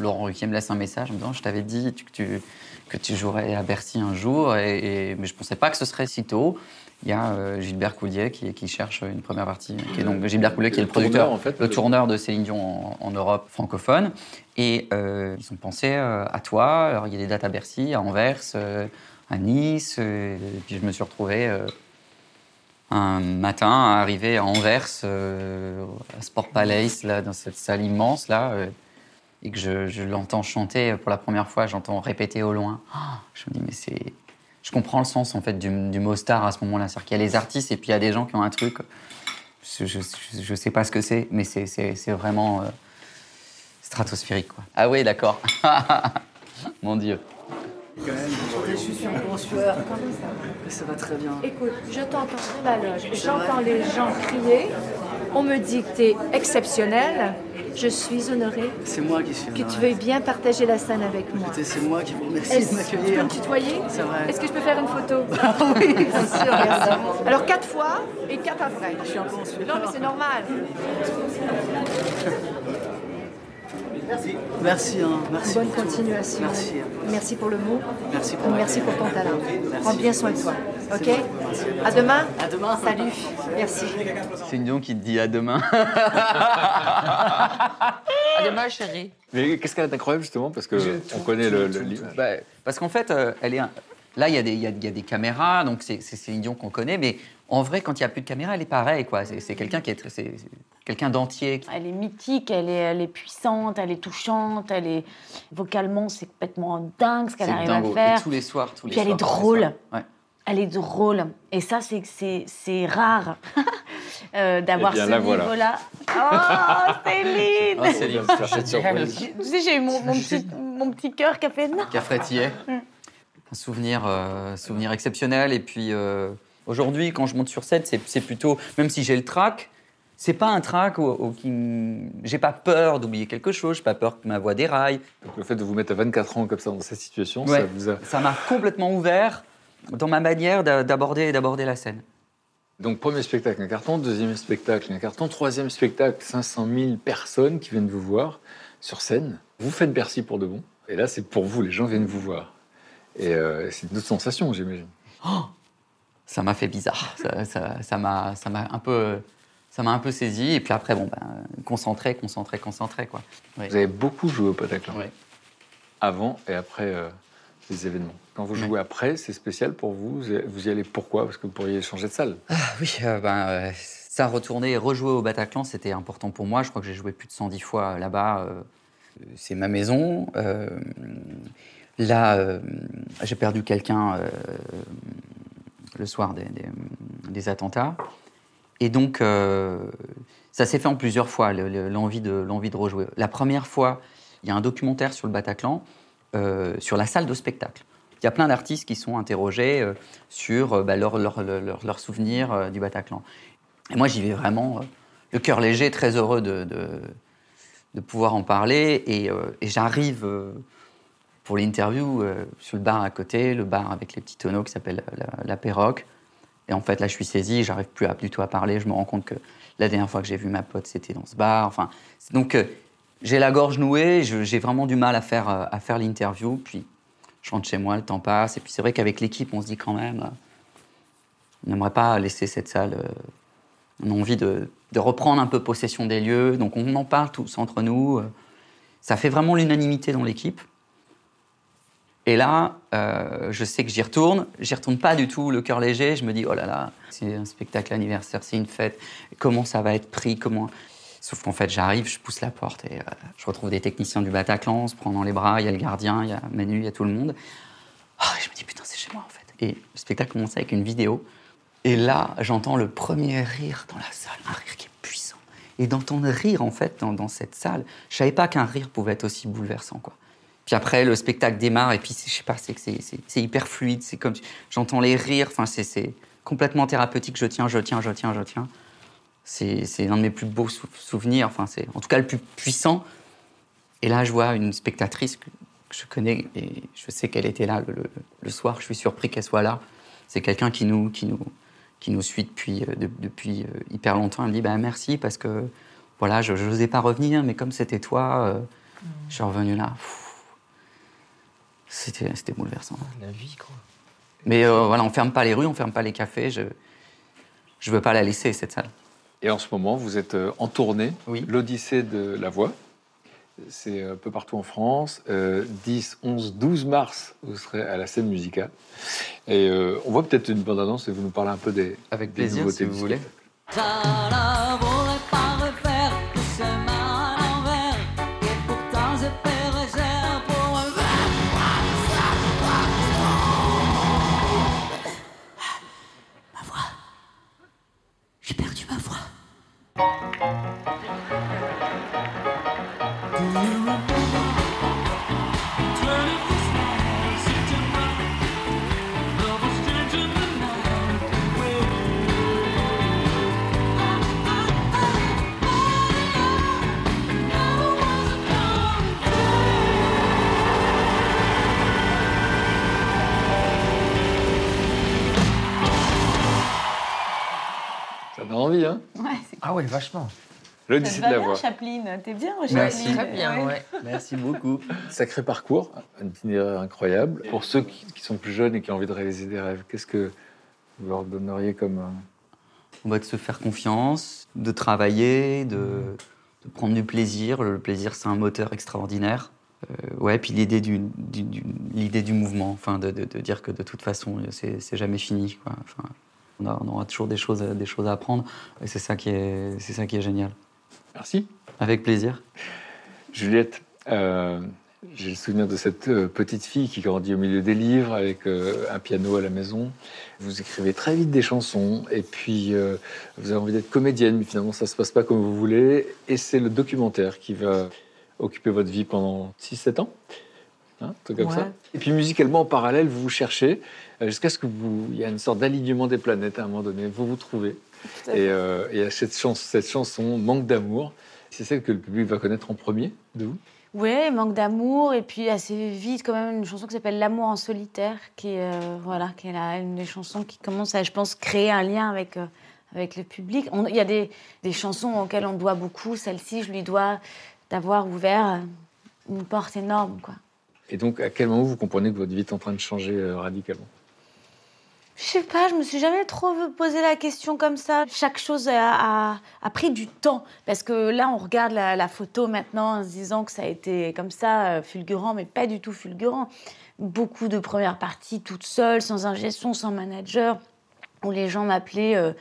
Laurent Ruquier me laisse un message en me disant Je t'avais dit que tu, que tu jouerais à Bercy un jour, et, et- mais je ne pensais pas que ce serait si tôt. Il y a euh, Gilbert Coulier qui, qui cherche une première partie. Qui est donc Gilbert Coulier, qui est le Le producteur, tourneur, en fait, le le- tourneur de Céline Dion en, en Europe francophone. Et euh, ils ont pensé euh, à toi. Alors, il y a des dates à Bercy, à Anvers, euh, à Nice. euh, et puis, je me suis retrouvé euh, un matin à arriver à Anvers, euh, à Sport Palace, là, dans cette salle immense, là. euh, et que je, l'entends chanter pour la première fois, j'entends répéter au loin. Ah, je me dis, mais c'est. Je comprends le sens en fait du, mot star à ce moment-là. C'est-à-dire qu'il y a les artistes et puis il y a des gens qui ont un truc. Je, je sais pas ce que c'est, mais c'est vraiment euh, stratosphérique. Quoi. Ah oui, d'accord. Mon Dieu. Je suis un peu en sueur. Ça va très bien. Écoute, je t'entends dans la loge, j'entends les gens crier, on me dit que t'es exceptionnel, Je suis honorée C'est moi qui suis que tu veuilles bien partager la scène avec moi. Écoutez, c'est moi qui vous remercie Est-ce- de Tu peux m'accueillir. me tutoyer C'est vrai. Est-ce que je peux faire une photo oui, bien sûr, merci. Alors quatre fois et quatre après. Je suis un sueur. Non, mais c'est normal. Merci. Merci, hein. Merci. Bonne pour tout. continuation. Merci. Merci pour le mot. Merci pour Merci pour ton talent. Merci. Prends bien soin de toi. Ok bon. À demain. À demain. Salut. Merci. C'est une Dion qui te dit à demain. À demain, chérie. Mais qu'est-ce qu'elle est incroyable justement parce que on connaît le. Bah, parce qu'en fait, euh, elle est un- là, il y, a des- il y a- il y a des caméras, donc c'est Céline Dion qu'on connaît, mais en vrai, quand il n'y a plus de caméra, elle est pareille, quoi. C'est quelqu'un qui est, c'est quelqu'un d'entier. Elle est mythique, elle est, elle est puissante, elle est touchante, elle est vocalement c'est complètement dingue ce qu'elle arrive dingo. à Et faire. tous les soirs, tous les Puis elle est drôle. Ouais. Elle est drôle. Et ça, c'est c'est c'est rare euh, d'avoir Eh bien, ce la voilà. niveau-là. Oh, Céline Ah, Céline. Tu sais, j'ai eu mon, mon petit, mon petit cœur qui a fait non. Qui a frétillé. Mm. Un souvenir, euh, souvenir exceptionnel. Et puis euh, aujourd'hui, quand je monte sur scène, c'est c'est plutôt, même si j'ai le trac, c'est pas un trac au, au- qui j'ai pas peur d'oublier quelque chose, j'ai pas peur que ma voix déraille. Donc le fait de vous mettre à 24 ans comme ça dans cette situation, Ouais. ça vous a. Ça m'a complètement ouvert dans ma manière d'a- d'aborder d'aborder la scène. Donc premier spectacle, un carton, deuxième spectacle, un carton, troisième spectacle, 500 000 personnes qui viennent vous voir sur scène. Vous faites Bercy pour de bon. Et là, c'est pour vous, les gens viennent vous voir. Et euh, c'est une autre sensation, j'imagine. Ça m'a fait bizarre. Ça ça- ça m'a ça m'a un peu ça m'a un peu saisi. Et puis après, bon, ben, concentré, concentré, concentré, quoi. Oui. Vous avez beaucoup joué au Bataclan. Oui. Avant et après euh, les événements. Quand vous jouez après, c'est spécial pour vous. Vous y- allez pourquoi? Parce que vous pourriez changer de salle. Ah oui, euh, ben, euh, ça, retourner et rejouer au Bataclan, c'était important pour moi. Je crois que j'ai joué plus de 110 fois euh, là-bas. c'est ma maison. Là, j'ai perdu quelqu'un le soir des, des- des attentats. Et donc, euh, ça s'est fait en plusieurs fois, le- le- l'envie de, rejouer. La première fois, il y a un documentaire sur le Bataclan, euh, sur la salle de spectacle. Il y a plein d'artistes qui sont interrogés euh, sur bah, leurs leur, leur, leur- leurs souvenirs du Bataclan. Et moi, j'y vais vraiment le cœur léger, très heureux de, pouvoir en parler. Et, j'arrive pour l'interview sur le bar à côté, le bar avec les petits tonneaux qui s'appelle la, la Perroque. Et en fait, là, je suis saisi, j'arrive plus du tout à parler. Je me rends compte que la dernière fois que j'ai vu ma pote, c'était dans ce bar. Enfin, donc, euh, j'ai la gorge nouée, j'ai vraiment du mal à faire, euh, à faire l'interview. Puis, je rentre chez moi, le temps passe. Et puis, c'est vrai qu'avec l'équipe, on se dit quand même, euh, on n'aimerait pas laisser cette salle. on a envie de, de reprendre un peu possession des lieux. Donc, on en parle tous entre nous. ça fait vraiment l'unanimité dans l'équipe. Et là, euh, je sais que j'y retourne. J'y retourne pas du tout le cœur léger. Je me dis, oh là là, c'est un spectacle anniversaire, c'est une fête. Comment ça va être pris Comment? Sauf qu'en fait, j'arrive, je pousse la porte et euh, je retrouve des techniciens du Bataclan. On se prend dans les bras. Il y a le gardien, il y a Manu, il y a tout le monde. Ah, je me dis, putain, c'est chez moi en fait. Et le spectacle commence avec une vidéo. Et là, j'entends le premier rire dans la salle, un rire qui est puissant. Et d'entendre rire en fait dans, cette salle, je savais pas qu'un rire pouvait être aussi bouleversant quoi. Puis après, le spectacle démarre et puis je sais pas, c'est hyper fluide. C'est comme j'entends les rires. Enfin, c'est- complètement thérapeutique. Je tiens, je tiens, je tiens, je tiens. C'est l'un de mes plus beaux sou- souvenirs. Enfin, c'est en tout cas le plus puissant. Et là, je vois une spectatrice que, je connais et je sais qu'elle était là le, soir. Je suis surpris qu'elle soit là. C'est quelqu'un qui nous, qui nous, qui nous suit depuis, euh, de- depuis euh, hyper longtemps. Elle me dit bah, merci parce que voilà, je n'osais pas revenir, mais comme c'était toi, euh, je suis revenu là. C'était c'était bouleversant. La vie, quoi. Mais euh, voilà, on ferme pas les rues, on ferme pas les cafés. Je je veux pas la laisser cette salle. Et en ce moment, vous êtes euh, en tournée, l'Odyssée de la voix. C'est un peu partout en France. Euh, 10, 11, 12 mars, vous serez à la scène musicale. Et euh, on voit peut-être une bande-annonce et vous nous parlez un peu des, Avec des plaisir, nouveautés si vous voulez. envie, hein? Ouais, ah ouais, vachement. L'Odyssée de la voix. Chapeline, t'es bien, Merci. Chapeline. Très bien, Ouais. Merci beaucoup. Sacré parcours, un itinéraire incroyable. Pour ceux qui, qui sont plus jeunes et qui ont envie de réaliser des rêves, qu'est-ce que vous leur donneriez comme... euh, On va de se faire confiance, de travailler, de, de prendre du plaisir. Le plaisir, c'est un moteur extraordinaire. Euh, ouais, puis l'idée du, du- du- l'idée du mouvement, enfin, de, de- de dire que de toute façon, c'est, c'est jamais fini. Quoi. Enfin, on, a- on aura toujours des choses, à- des choses à apprendre, et c'est ça qui est, c'est ça qui est génial. Merci. Avec plaisir. Juliette, euh, j'ai le souvenir de cette euh, petite fille qui grandit au milieu des livres avec euh, un piano à la maison. Vous écrivez très vite des chansons et puis euh, vous avez envie d'être comédienne, mais finalement ça se passe pas comme vous voulez. Et c'est le documentaire qui va occuper votre vie pendant 6-7 ans. Hein, un truc comme Ouais. ça. Et puis musicalement en parallèle, vous vous cherchez jusqu'à ce que vous, il y a une sorte d'alignement des planètes à un moment donné. Vous vous trouvez. À Et, euh, et cette, chanson, cette chanson, Manque d'amour, c'est celle que le public va connaître en premier de vous? Ouais, manque d'amour et puis assez vite quand même une chanson qui s'appelle L'amour en solitaire, qui est euh, voilà, qui est la- une des chansons qui commence à, je pense, créer un lien avec euh, avec le public. Il y a des, des chansons auxquelles on doit beaucoup. Celle-ci, je lui dois d'avoir ouvert euh, une porte énorme, quoi. Et donc, à quel moment vous comprenez que votre vie est en train de changer euh, radicalement? Je sais pas, je me suis jamais trop posé la question comme ça. Chaque chose a, pris du temps. Parce que là, on regarde la, photo maintenant en se disant que ça a été comme ça, euh, fulgurant, mais pas du tout fulgurant. Beaucoup de premières parties toutes seules, sans ingestion, sans manager, où les gens m'appelaient. euh,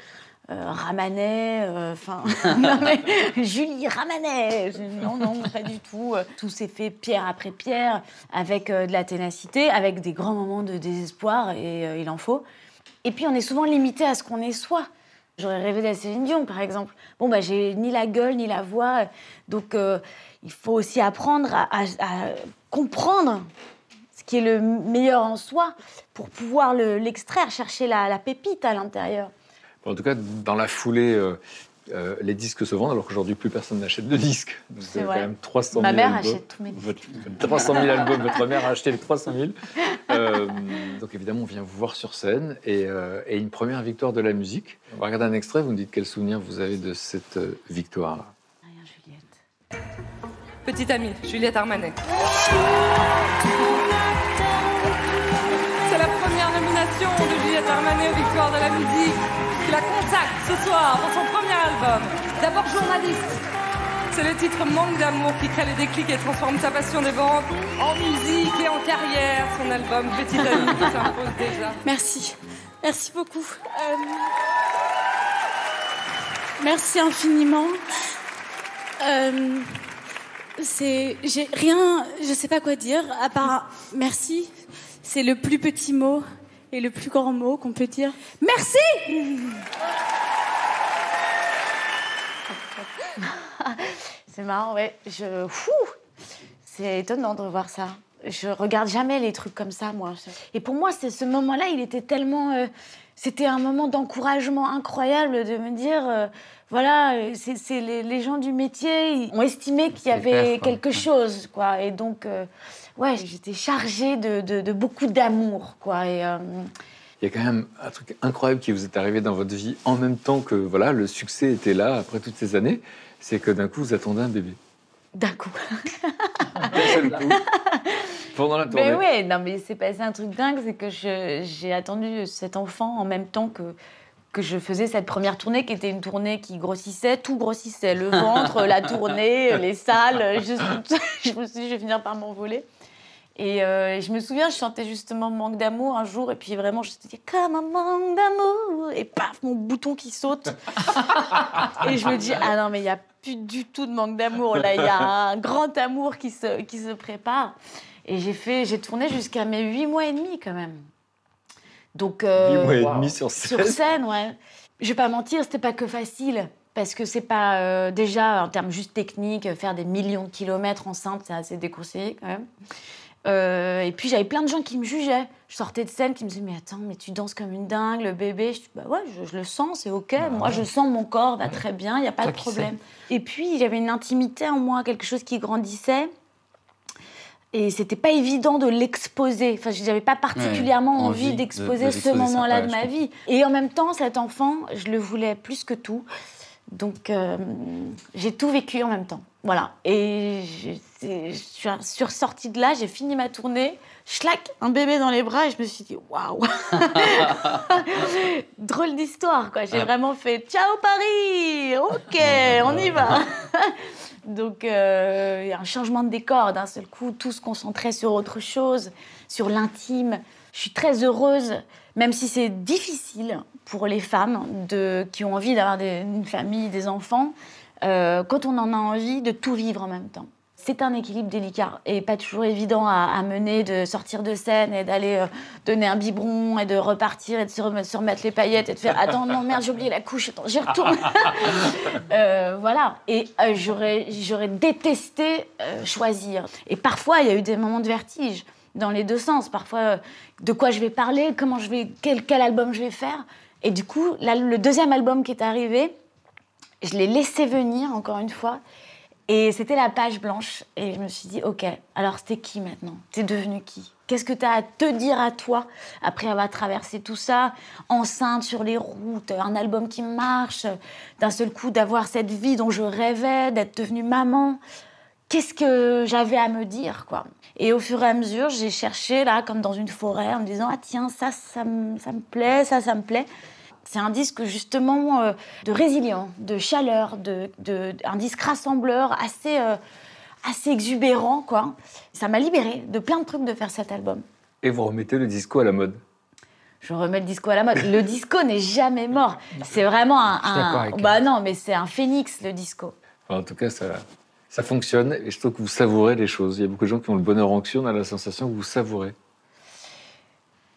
euh, Ramanet, euh, enfin, mais Julie Ramanet, non, non, pas du tout. Euh, Tout s'est fait pierre après pierre, avec euh, de la ténacité, avec des grands moments de désespoir, et euh, il en faut. Et puis on est souvent limité à ce qu'on est soi. J'aurais rêvé d'être Céline Dion, par exemple. Bon, bah, j'ai ni la gueule, ni la voix, donc euh, il faut aussi apprendre à, comprendre ce qui est le meilleur en soi pour pouvoir le- l'extraire, chercher la, la pépite à l'intérieur. En tout cas, dans la foulée, euh, euh, les disques se vendent, alors qu'aujourd'hui, plus personne n'achète de disques. Vous C'est avez quand même 300 000 Ma mère albums. achète tous mes disques. Votre- 300 000 albums, votre mère a acheté les 300 000. Euh, donc évidemment, on vient vous voir sur scène et, euh, et une première victoire de la musique. On va regarder un extrait, vous me dites quel souvenir vous avez de cette euh, victoire. Petite amie, Juliette Armanet. C'est la première nomination de Juliette Armanet aux Victoires de la musique la consacre ce soir pour son premier album. D'abord journaliste. C'est le titre Manque d'amour qui crée les déclics et transforme sa passion des banques en musique et en carrière. Son album Petite amie qui s'impose déjà. Merci. Merci beaucoup. Euh, Merci infiniment. Euh, c'est, j'ai rien, je sais pas quoi dire à part merci. C'est le plus petit mot et le plus grand mot qu'on peut dire. Merci. C'est marrant, ouais. Je... C'est étonnant de voir ça. Je regarde jamais les trucs comme ça, moi. Et pour moi, c'est ce moment-là, il était tellement... euh, C'était un moment d'encouragement incroyable de me dire... euh, voilà, c'est les, les gens du métier ils ont estimé qu'il y avait quelque chose, quoi. Et donc, euh, ouais, j'étais chargée de, de- de beaucoup d'amour, quoi. Et, euh, Il y a quand même un truc incroyable qui vous est arrivé dans votre vie en même temps que voilà, le succès était là après toutes ces années. C'est que d'un coup, vous attendez un bébé. d'un coup. D'un seul coup. Pendant la tournée. Mais ouais, non, mais c'est passé un truc dingue, c'est que j'ai attendu cet enfant en même temps que, que je faisais cette première tournée, qui était une tournée qui grossissait, tout grossissait, le ventre, la tournée, les salles. Je, je me suis dit, je vais finir par m'envoler. Et euh, je me souviens, je chantais justement Manque d'amour un jour, et puis vraiment, je me suis dit, comme un manque d'amour, et paf, mon bouton qui saute. et je me dis, ah non, mais il n'y a plus du tout de manque d'amour, là, il y a un grand amour qui se, qui se prépare. Et j'ai fait, j'ai tourné jusqu'à mes huit mois et demi quand même. Donc, euh, Huit mois et demi sur scène. Sur scène, ouais. Je vais pas mentir, c'était pas que facile. Parce que c'est pas euh, déjà en termes juste techniques, faire des millions de kilomètres enceinte, c'est assez déconseillé quand même. Euh, et puis j'avais plein de gens qui me jugeaient. Je sortais de scène qui me disaient mais attends mais tu danses comme une dingue, le bébé. Je dis bah ouais je, je le sens, c'est ok. Moi je sens mon corps va très bien, il y a pas Toi de problème. Et puis j'avais une intimité en moi, quelque chose qui grandissait. Et c'était pas évident de l'exposer. Enfin, j'avais pas particulièrement Ouais, envie, envie de- d'exposer de ce moment-là de ma comprends. vie. Et en même temps, cet enfant, je le voulais plus que tout. Donc, euh, j'ai tout vécu en même temps. Voilà. Et je, suis sur sortie de là, j'ai fini ma tournée. Schlac, un bébé dans les bras et je me suis dit waouh Drôle d'histoire quoi. J'ai Ouais. vraiment fait ciao Paris Ok, on y va Donc euh, il y a un changement de décor d'un seul coup, tout se concentrait sur autre chose, sur l'intime. Je suis très heureuse, même si c'est difficile pour les femmes de, qui ont envie d'avoir une famille, des enfants, euh, quand on en a envie de tout vivre en même temps. C'est un équilibre délicat et pas toujours évident à, à mener, de sortir de scène et d'aller euh, donner un biberon et de repartir et de se remettre, se remettre les paillettes et de faire Attends, non, merde, j'ai oublié la couche, attends, j'y retourne. Euh, voilà. Et j'aurais, j'aurais détesté choisir. Et parfois, il y a eu des moments de vertige dans les deux sens. Parfois, de quoi je vais parler, comment je vais, quel, quel album je vais faire. Et du coup, là, le deuxième album qui est arrivé, je l'ai laissé venir encore une fois. Et c'était la page blanche. Et je me suis dit, OK, alors c'était qui maintenant? T'es devenu qui? Qu'est-ce que tu as à te dire à toi après avoir traversé tout ça, enceinte sur les routes, un album qui marche, d'un seul coup d'avoir cette vie dont je rêvais, d'être devenue maman? Qu'est-ce que j'avais à me dire, quoi? Et au fur et à mesure, j'ai cherché, là, comme dans une forêt, en me disant, ah tiens, ça, ça, ça me plaît, ça, ça me plaît. C'est un disque justement euh, de résilience, de chaleur, de, de- un disque rassembleur assez, euh, assez exubérant, quoi. Ça m'a libérée de plein de trucs de faire cet album. Et vous remettez le disco à la mode? Je remets le disco à la mode. Le disco n'est jamais mort. C'est vraiment un. Je suis d'accord un- bah non, mais c'est un phénix, le disco. Enfin, en tout cas, ça, ça fonctionne et je trouve que vous savourez les choses. Il y a beaucoup de gens qui ont le bonheur anxieux, on a la sensation que vous savourez.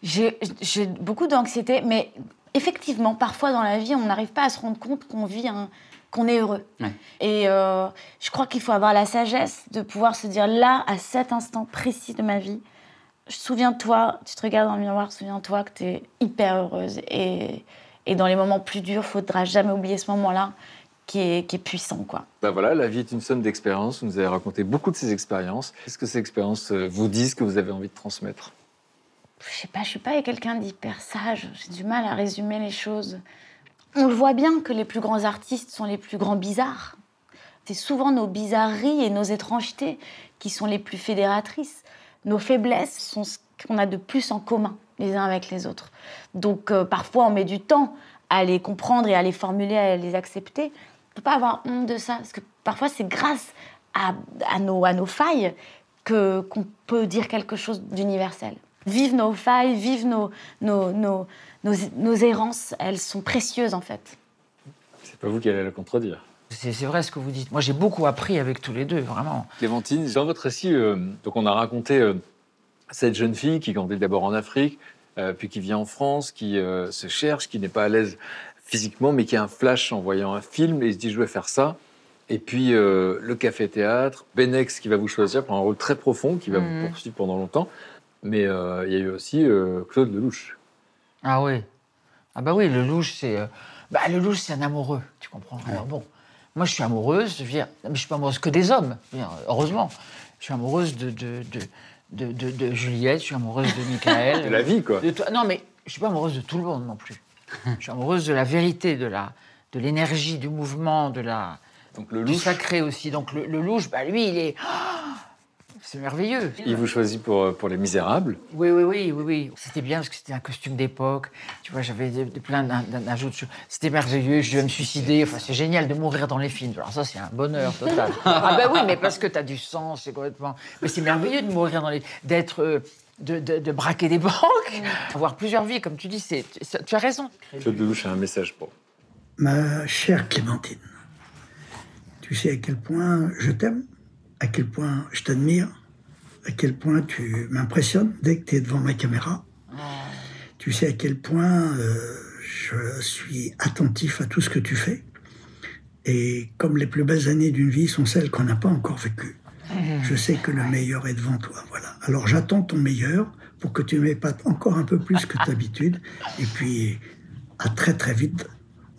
J'ai j'ai beaucoup d'anxiété, mais effectivement, parfois dans la vie, on n'arrive pas à se rendre compte qu'on vit un- qu'on est heureux. Et euh, je crois qu'il faut avoir la sagesse de pouvoir se dire là, à cet instant précis de ma vie, souviens-toi, tu te regardes dans le miroir, souviens-toi que tu es hyper heureuse. Et, et dans les moments plus durs, faudra jamais oublier ce moment-là qui est, qui est puissant, quoi. Ben voilà, la vie est une somme d'expériences. Vous nous avez raconté beaucoup de ces expériences. Est-ce que ces expériences euh, vous disent que vous avez envie de transmettre? Je sais pas, je suis pas quelqu'un d'hyper sage. J'ai du mal à résumer les choses. On le voit bien que les plus grands artistes sont les plus grands bizarres. C'est souvent nos bizarreries et nos étrangetés qui sont les plus fédératrices. Nos faiblesses sont ce qu'on a de plus en commun les uns avec les autres. Donc euh, parfois on met du temps à les comprendre et à les formuler, à les accepter. On ne peut pas avoir honte de ça, parce que parfois c'est grâce à, nos, à nos failles qu'on peut dire quelque chose d'universel. Vive nos failles, vive nos, nos, nos, nos, nos errances, elles sont précieuses en fait. C'est pas vous qui allez le contredire. C'est vrai ce que vous dites. Moi, j'ai beaucoup appris avec tous les deux, vraiment. Clémentine, dans votre récit, euh, donc on a raconté euh, cette jeune fille qui grandit d'abord en Afrique, euh, puis qui vient en France, qui euh, se cherche, qui n'est pas à l'aise physiquement, mais qui a un flash en voyant un film et il se dit je vais faire ça. Et puis euh, le café-théâtre, Benex qui va vous choisir pour un rôle très profond, qui va vous poursuivre pendant longtemps. Mais euh, il y a eu aussi euh, Claude Lelouch. Ah oui. Ah bah oui, le louche, c'est... euh, Bah, le louche, c'est un amoureux, tu comprends Alors bon, moi, je suis amoureuse, je veux dire, mais je suis pas amoureuse que des hommes, dire, heureusement. Je suis amoureuse de, de, de, de, de- Juliette, je suis amoureuse de Michael. De la vie, quoi. de toi. Non, mais je suis pas amoureuse de tout le monde non plus. je suis amoureuse de la vérité, de la de l'énergie, du mouvement, de la... Donc le du louche. sacré aussi. Donc le, le louche, bah, lui, il est... c'est merveilleux. Il vous choisit pour, euh, pour Les Misérables. Oui, oui, oui, oui, oui. C'était bien parce que c'était un costume d'époque. Tu vois, j'avais plein d'ajouts dessus. C'était merveilleux. Je devais me suicider. Enfin, c'est génial de mourir dans les films. Alors ça, c'est un bonheur total. ah ben oui, mais parce que tu as du sens, c'est complètement... Mais c'est merveilleux de mourir dans les... d'être... euh, de, de- de braquer des banques, avoir plusieurs vies, comme tu dis, c'est, tu as raison. Claude Lelouch a un message pour. Ma chère Clémentine, tu sais à quel point je t'aime, à quel point je t'admire, à quel point tu m'impressionnes dès que tu es devant ma caméra. Tu sais à quel point euh, je suis attentif à tout ce que tu fais. Et comme les plus belles années d'une vie sont celles qu'on n'a pas encore vécues, je sais que le meilleur est devant toi. Voilà. Alors j'attends ton meilleur pour que tu m'épates encore un peu plus que d'habitude. Et puis, à très très vite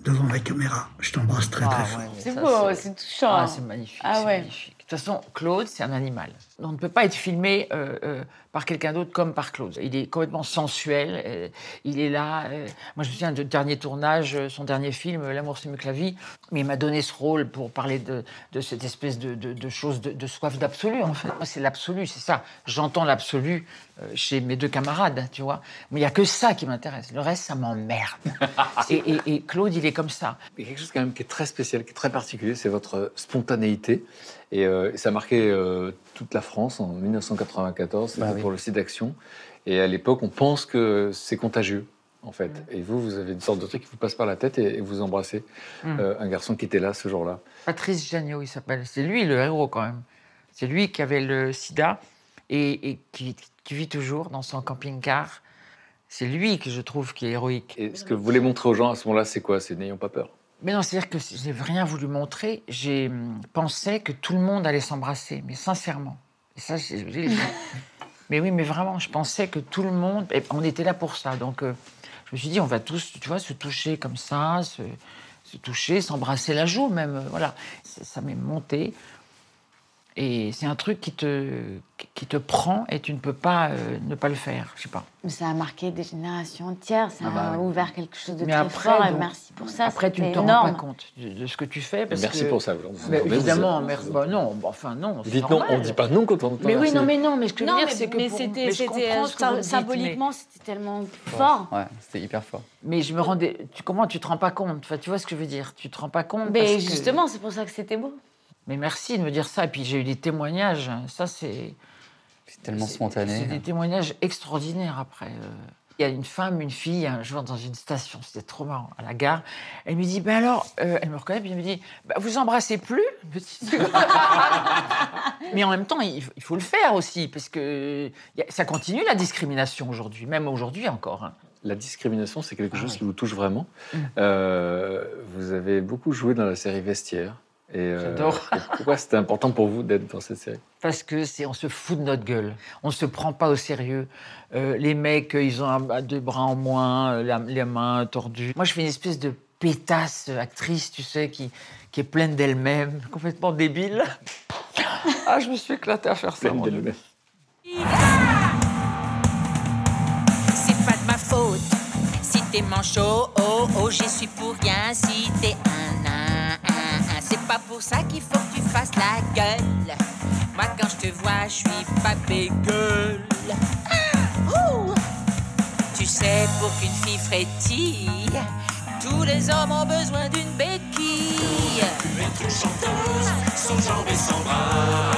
devant la caméra. Je t'embrasse très très fort. C'est beau, c'est touchant. Ah, c'est magnifique. Ah c'est ouais. magnifique. Toute façon, Claude, c'est un animal. On ne peut pas être filmé euh, euh, par quelqu'un d'autre comme par Claude. Il est complètement sensuel. euh, il est là. Moi, je me souviens du dernier tournage, son dernier film, L'amour, c'est mieux que la vie. Mais il m'a donné ce rôle pour parler de, de cette espèce de, de, de chose, de, de soif d'absolu, en fait. Moi, c'est l'absolu, c'est ça. J'entends l'absolu chez mes deux camarades, tu vois. Mais il n'y a que ça qui m'intéresse. Le reste, ça m'emmerde. et, et- et Claude, il est comme ça. Il y a quelque chose quand même qui est très spécial, qui est très particulier, c'est votre spontanéité. Et euh, ça a marqué euh, toute la France en 1994, c'était Bah oui. pour le site d'action. Et à l'époque, on pense que c'est contagieux, en fait. Et vous, vous avez une sorte de truc qui vous passe par la tête et, et vous embrassez Mm. euh, un garçon qui était là ce jour-là. Patrice Janio, il s'appelle. C'est lui le héros quand même. C'est lui qui avait le sida et, et qui, qui vit toujours dans son camping-car. C'est lui que je trouve qui est héroïque. Et ce que vous voulez montrer aux gens à ce moment-là, c'est quoi? C'est n'ayons pas peur. Mais non, c'est-à-dire que je n'ai rien voulu montrer. J'ai hum, pensé que tout le monde allait s'embrasser, mais sincèrement. Et ça, j'ai- j'ai- mais oui, mais vraiment, je pensais que tout le monde. et on était là pour ça. Donc, euh, je me suis dit, on va tous, tu vois, se toucher comme ça, se, se toucher, s'embrasser la joue même. euh, Voilà. Ça ça m'est monté. Et c'est un truc qui te, qui te prend et tu ne peux pas euh, ne pas le faire. Je sais pas. Mais ça a marqué des générations entières, ça Ah bah a ouvert quelque chose de Mais très après, fort et donc, merci pour ça. Après, tu ne c'était te rends pas compte de, de ce que tu fais. Parce Merci que- pour ça, vous- Mais évidemment, vous- merci. Bah non, bah, enfin non. Dites non, on ne dit pas non quand on entend Mais oui, non, mais non, mais ce que je veux dire, c'est que mais pour- c'était, mais je c'était, comprends ce que vous me dites, symboliquement, c'était tellement fort. Ouais, c'était hyper fort. Mais, je me rendais. Tu, comment tu te rends pas compte? Enfin, tu vois ce que je veux dire Tu te rends pas compte Mais justement, c'est pour ça que c'était beau. Mais merci de me dire ça. Et puis j'ai eu des témoignages. Ça, c'est. C'est tellement C'est spontané. des témoignages extraordinaires après. euh. Il y a une femme, une fille, un jour dans une station, c'était trop marrant, à la gare. Elle me dit, ben alors, euh, elle me reconnaît, puis elle me dit, Bah, vous embrassez plus? Mais en même temps, il, il faut le faire aussi, parce que a- ça continue la discrimination aujourd'hui, même aujourd'hui encore. hein. La discrimination, c'est quelque chose qui vous touche vraiment. Mm. Euh, vous avez beaucoup joué dans la série Vestiaire. Et, euh, J'adore. pourquoi c'était important pour vous d'être dans cette série? Parce que c'est, on se fout de notre gueule. On ne se prend pas au sérieux. Euh, les mecs, euh, ils ont un- deux bras en moins, la- les mains tordues. Moi, je fais une espèce de pétasse actrice, tu sais, qui, qui est pleine d'elle-même, complètement débile. ah, je me suis éclatée à faire ça. Pleine d'elle-même. C'est pas de ma faute si t'es manchot, oh oh, j'y suis pour rien si t'es un. C'est pas pour ça qu'il faut que tu fasses la gueule. Moi, quand je te vois, je suis pas bégueule. Ah. Tu sais, pour qu'une fille frétille, tous les hommes ont besoin d'une béquille. Être une chanteuse, sans jambes et sans bras.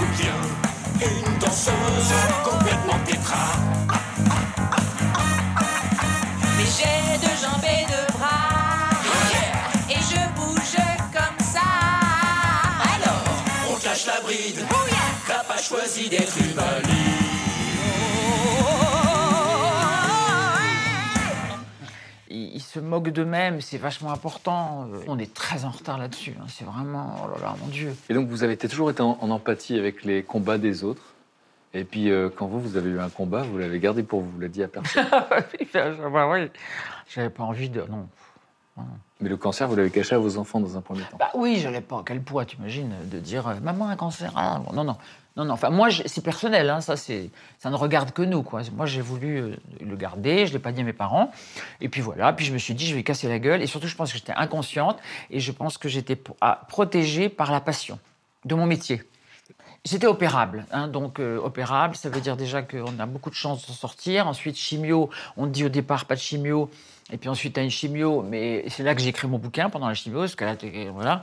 Ou bien une danseuse complètement tétra. Mais j'ai deux jambes et choisi d'être. Ils, ils se moquent d'eux-mêmes, c'est vachement important. On est très en retard là-dessus. hein. C'est vraiment, oh là là, mon Dieu. Et donc, vous avez été- toujours été en, en empathie avec les combats des autres. Et puis, euh, quand vous, vous avez eu un combat, vous l'avez gardé pour vous, vous l'avez dit à personne. bah oui, j'avais pas envie de. Non. Mais le cancer, vous l'avez caché à vos enfants dans un premier temps. Bah oui, j'allais pas. Quel poids, tu imagines, de dire euh, maman a un cancer. Ah, bon, non, non, non, non. Enfin, moi, c'est personnel. Hein, ça, ça ne regarde que nous, quoi. Moi, j'ai voulu euh, le garder. Je l'ai pas dit à mes parents. Et puis voilà. Puis je me suis dit, je vais casser la gueule. Et surtout, je pense que j'étais inconsciente. Et je pense que j'étais ah, protégée par la passion de mon métier. J'étais opérable, hein, donc euh, opérable, ça veut dire déjà qu'on a beaucoup de chances de sortir. Ensuite, chimio, on dit au départ pas de chimio, et puis ensuite tu as une chimio, mais c'est là que j'ai écrit mon bouquin pendant la chimio, parce que là, voilà.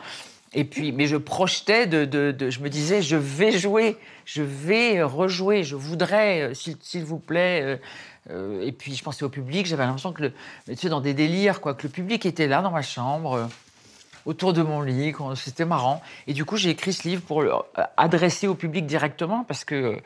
Et puis, mais je projetais, de, de- je me disais, je vais jouer, je vais rejouer, je voudrais, euh, s'il vous plaît. euh, euh, et puis je pensais au public, j'avais l'impression que, tu sais, dans des délires, quoi, que le public était là dans ma chambre. autour de mon lit. C'était marrant. Et du coup, j'ai écrit ce livre pour adresser au public directement parce que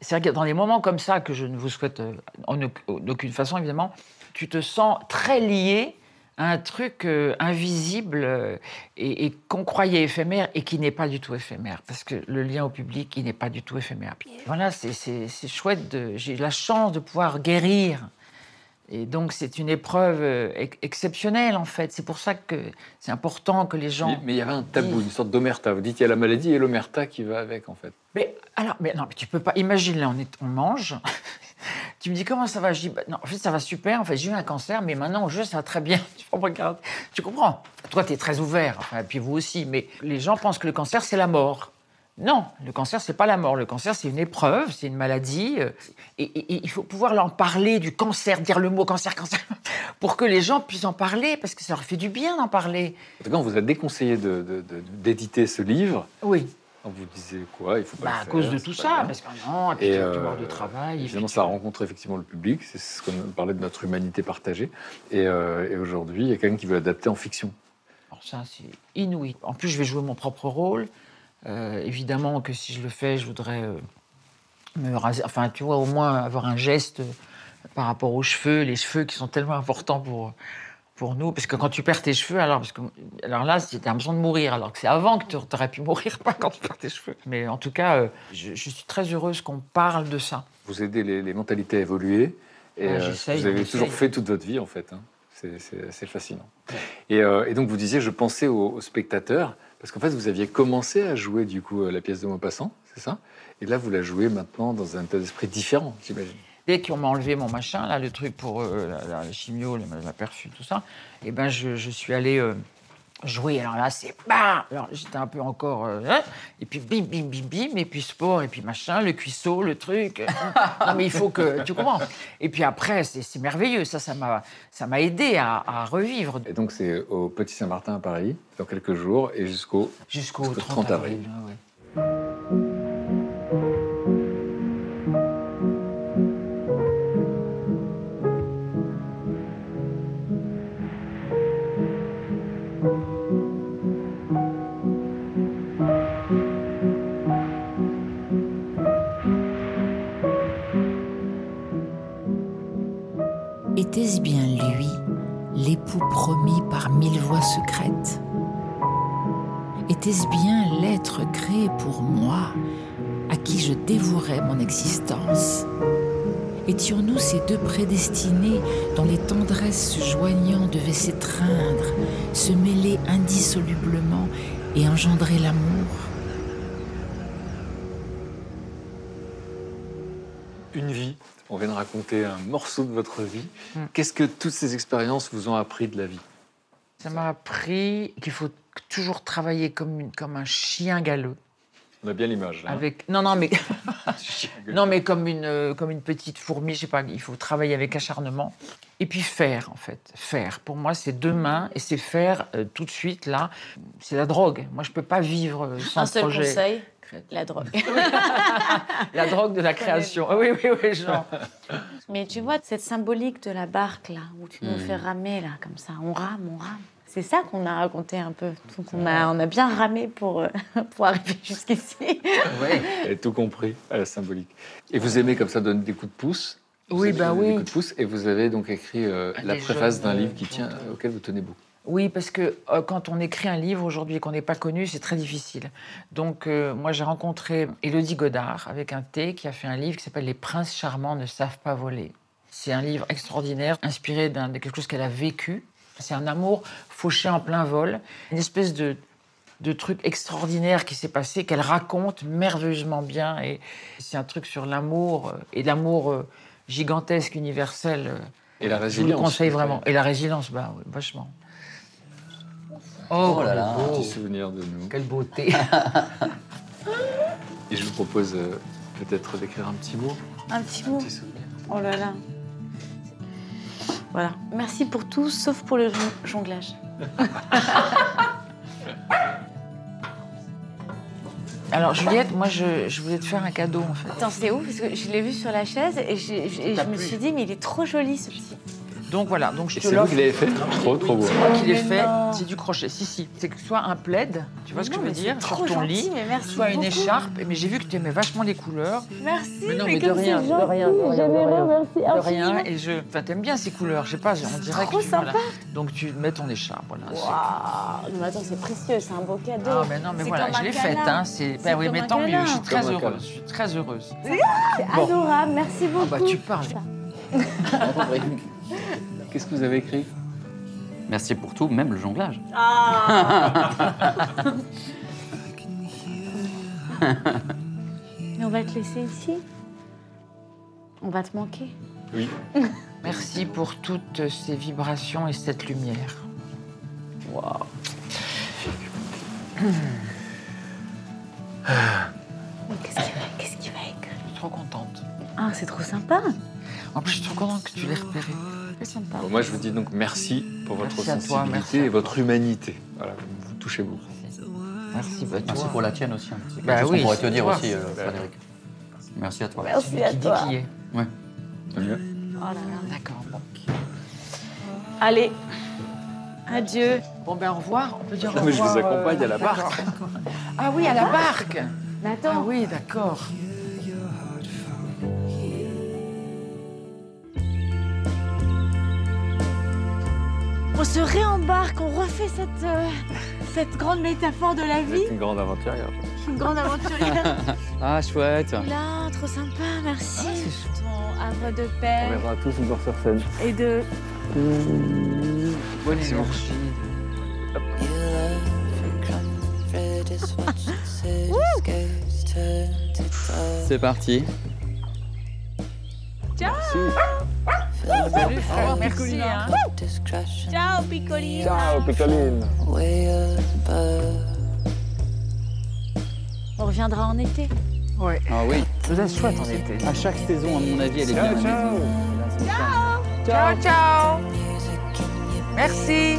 c'est vrai que dans des moments comme ça, que je ne vous souhaite en auc- en aucune façon, évidemment, tu te sens très lié un truc euh, invisible euh, et, et qu'on croyait éphémère et qui n'est pas du tout éphémère. Parce que le lien au public, il n'est pas du tout éphémère. Puis voilà, c'est- c'est c'est chouette. de- J'ai la chance de pouvoir guérir Et donc, c'est une épreuve euh, ex- exceptionnelle, en fait. C'est pour ça que c'est important que les gens. Mais, mais il y avait un tabou, une sorte d'omerta. Vous dites il y a la maladie et l'omerta qui va avec, en fait. Mais alors, mais non, mais tu peux pas. Imagine, là, on, est, on mange. Tu me dis comment ça va? Je dis, bah, non, en fait, ça va super. En fait, j'ai eu un cancer, mais maintenant, au jeu, ça va très bien. Tu comprends? Toi, tu es très ouvert. Enfin, et puis vous aussi. Mais les gens pensent que le cancer, c'est la mort. Non, le cancer, c'est pas la mort. Le cancer, c'est une épreuve, c'est une maladie. euh, Et, et- et il faut pouvoir en parler du cancer, dire le mot cancer, cancer, pour que les gens puissent en parler, parce que ça leur fait du bien d'en parler. En tout cas, on vous a déconseillé de- de- de- d'éditer ce livre. Oui. On vous disait quoi Il faut pas Bah, le à cause de tout ça, bien. parce que non, et puis Et, euh, de travail. Évidemment, ça rencontre effectivement le public. C'est ce qu'on parlait de notre humanité partagée. Et, euh, et aujourd'hui, il y a quelqu'un qui veut l'adapter en fiction. Alors ça, c'est inouï. En plus, je vais jouer mon propre rôle. Euh, évidemment que si je le fais, je voudrais euh, me raser. Enfin, tu vois, au moins avoir un geste par rapport aux cheveux, les cheveux qui sont tellement importants pour, pour nous. Parce que quand tu perds tes cheveux, alors, parce que, alors là, as l'impression de mourir. Alors que c'est avant que tu aurais pu mourir, pas quand tu perds tes cheveux. Mais en tout cas, euh, je, je suis très heureuse qu'on parle de ça. Vous aidez les, les mentalités à évoluer. Et Ouais, euh, vous avez toujours fait toute votre vie, en fait. hein. C'est- fascinant. Et, euh, et donc, vous disiez, je pensais aux, aux spectateurs, parce qu'en fait, vous aviez commencé à jouer, du coup, la pièce de Maupassant, c'est ça? Et là, vous la jouez maintenant dans un état d'esprit différent, j'imagine. Dès qu'on m'a enlevé mon machin, là, le truc pour euh, la, la- la chimio, la, tout ça, et ben je, je suis allé euh, jouer. Alors là, c'est bam Alors j'étais un peu encore. euh, hein, et puis bim, bim, bim, bim, et puis sport, et puis machin, le cuisseau, le truc. non, mais il faut que. Tu comprends Et puis après, c'est c'est merveilleux. Ça, ça m'a ça m'a aidé à, à revivre. Et donc, c'est au Petit Saint-Martin à Paris, dans quelques jours, et jusqu'au Jusqu'au 30, 30 avril. avril. ouais. Mon existence Étions-nous ces deux prédestinés dont les tendresses se joignant devaient s'étreindre, se mêler indissolublement et engendrer l'amour Une vie. On vient de raconter un morceau de votre vie. Hmm. Qu'est-ce que toutes ces expériences vous ont appris de la vie? Ça m'a appris qu'il faut toujours travailler comme, une- comme un chien galeux. On a bien l'image. là, hein. Avec... Non, non, mais... non, mais comme une, euh, comme une petite fourmi, je sais pas, il faut travailler avec acharnement. Et puis faire, en fait. Faire. Pour moi, c'est deux mains et c'est faire euh, tout de suite, là. C'est la drogue. Moi, je peux pas vivre euh, sans Un seul projet. conseil, la drogue. La drogue de la création. Oui, oui, oui, genre. Mais tu vois, cette symbolique de la barque, là, où tu nous Hmm. fais ramer, là, comme ça, on rame, on rame. C'est ça qu'on a raconté un peu. Donc on a, on a bien ramé pour, euh, pour arriver jusqu'ici. Elle a tout compris à la symbolique. Et vous aimez comme ça donner des coups de pouce? Vous Oui, bah oui. Des coups de pouce? Et vous avez donc écrit euh, Ah, la préface d'un euh, livre qui tient, auquel vous tenez beaucoup. Oui, parce que euh, quand on écrit un livre aujourd'hui et qu'on n'est pas connu, c'est très difficile. Donc, euh, moi, j'ai rencontré Élodie Godard avec un T qui a fait un livre qui s'appelle Les princes charmants ne savent pas voler. C'est un livre extraordinaire, inspiré d'un- de quelque chose qu'elle a vécu. C'est un amour fauché en plein vol, une espèce de, de truc extraordinaire qui s'est passé, qu'elle raconte merveilleusement bien. Et c'est un truc sur l'amour euh, et l'amour euh, gigantesque, universel. euh, Et la Je vous résilience. le conseille vraiment. Et la résilience, bah, oui, vachement. Oh, Oh là là. Un petit souvenir de nous. Quelle beauté. Et je vous propose euh, peut-être d'écrire un petit mot. Un petit mot. Oh là là. Voilà. Merci pour tout, sauf pour le jon- jonglage. Alors, Juliette, moi, je, je voulais te faire un cadeau, en fait. Attends, c'est ouf, parce que je l'ai vu sur la chaise et, je me suis dit, mais il est trop joli ce petit. Donc voilà, donc je Et te c'est vous l'offre. qui l'avez fait Trop, trop beau. C'est moi qui l'ai Mais fait, non. c'est du crochet. Si, si. C'est que soit un plaid, tu vois ce que Non, je veux dire, c'est sur ton gentil, lit, mais merci soit une beaucoup. écharpe. Mais j'ai vu que tu aimais vachement les couleurs. Merci, Mais non, mais mais de comme rien, c'est de gentil, rien, de rien, de jamais rien. merci De rien. Et je. Enfin, t'aimes bien ces couleurs, je sais pas, on dirait trop que tu. voilà. sympa. Donc tu mets ton écharpe, voilà. c'est- Waouh Mais attends, c'est précieux, c'est un beau cadeau. Ah, mais non, mais C'est voilà, comme je un l'ai faite, câlin. hein. C'est. C'est Ben oui, comme mais un tant mieux, je suis très Comme un câlin. heureuse. Je suis très heureuse. C'est Bon. adorable, merci beaucoup. Ah bah tu parles. Qu'est-ce que vous avez écrit? Merci pour tout, même le jonglage. Mais on va te laisser ici? On va te manquer. Oui. Merci pour toutes ces vibrations et cette lumière. Waouh. Qu'est-ce qu'il va, qu'est-ce qu'il va écrire? Je suis trop contente. Ah, c'est trop sympa. En plus, je suis trop contente que tu l'aies repéré. C'est sympa. Bon, moi, je vous dis donc merci pour votre Merci toi, sensibilité et votre humanité. Voilà, vous touchez beaucoup. Merci, bah, Merci pour la tienne aussi. hein. C'est Bah oui, qu'on pourrait te dire toi. aussi, euh, Bah, Frédéric. Merci à toi. Merci à qui dit toi. qui est. Ouais. Mieux. Oh là là. D'accord, bon. Allez, adieu. Bon, ben au revoir. On peut dire Non, au mais je vous revoir, accompagne à la d'accord. barque. Ah oui, à la barque. Mais Ah oui, d'accord. On se réembarque, on refait cette, euh, cette grande métaphore de la vie. êtes une grande aventurière. Une grande aventurière. Ah, chouette. Là, trop sympa, merci. Ah, c'est Ton havre de On paix viendra tous vous voir sur scène. et de. Bonne énergie. C'est parti. Ciao Salut, frère. Merci. Hein. Ciao, Picolina Ciao, Picoline. On reviendra en été. Ouais. Ah oui. Vous êtes chouette en été. À chaque saison, à mon avis, elle est bien. Ciao, la maison. ciao. Ciao, ciao. Merci.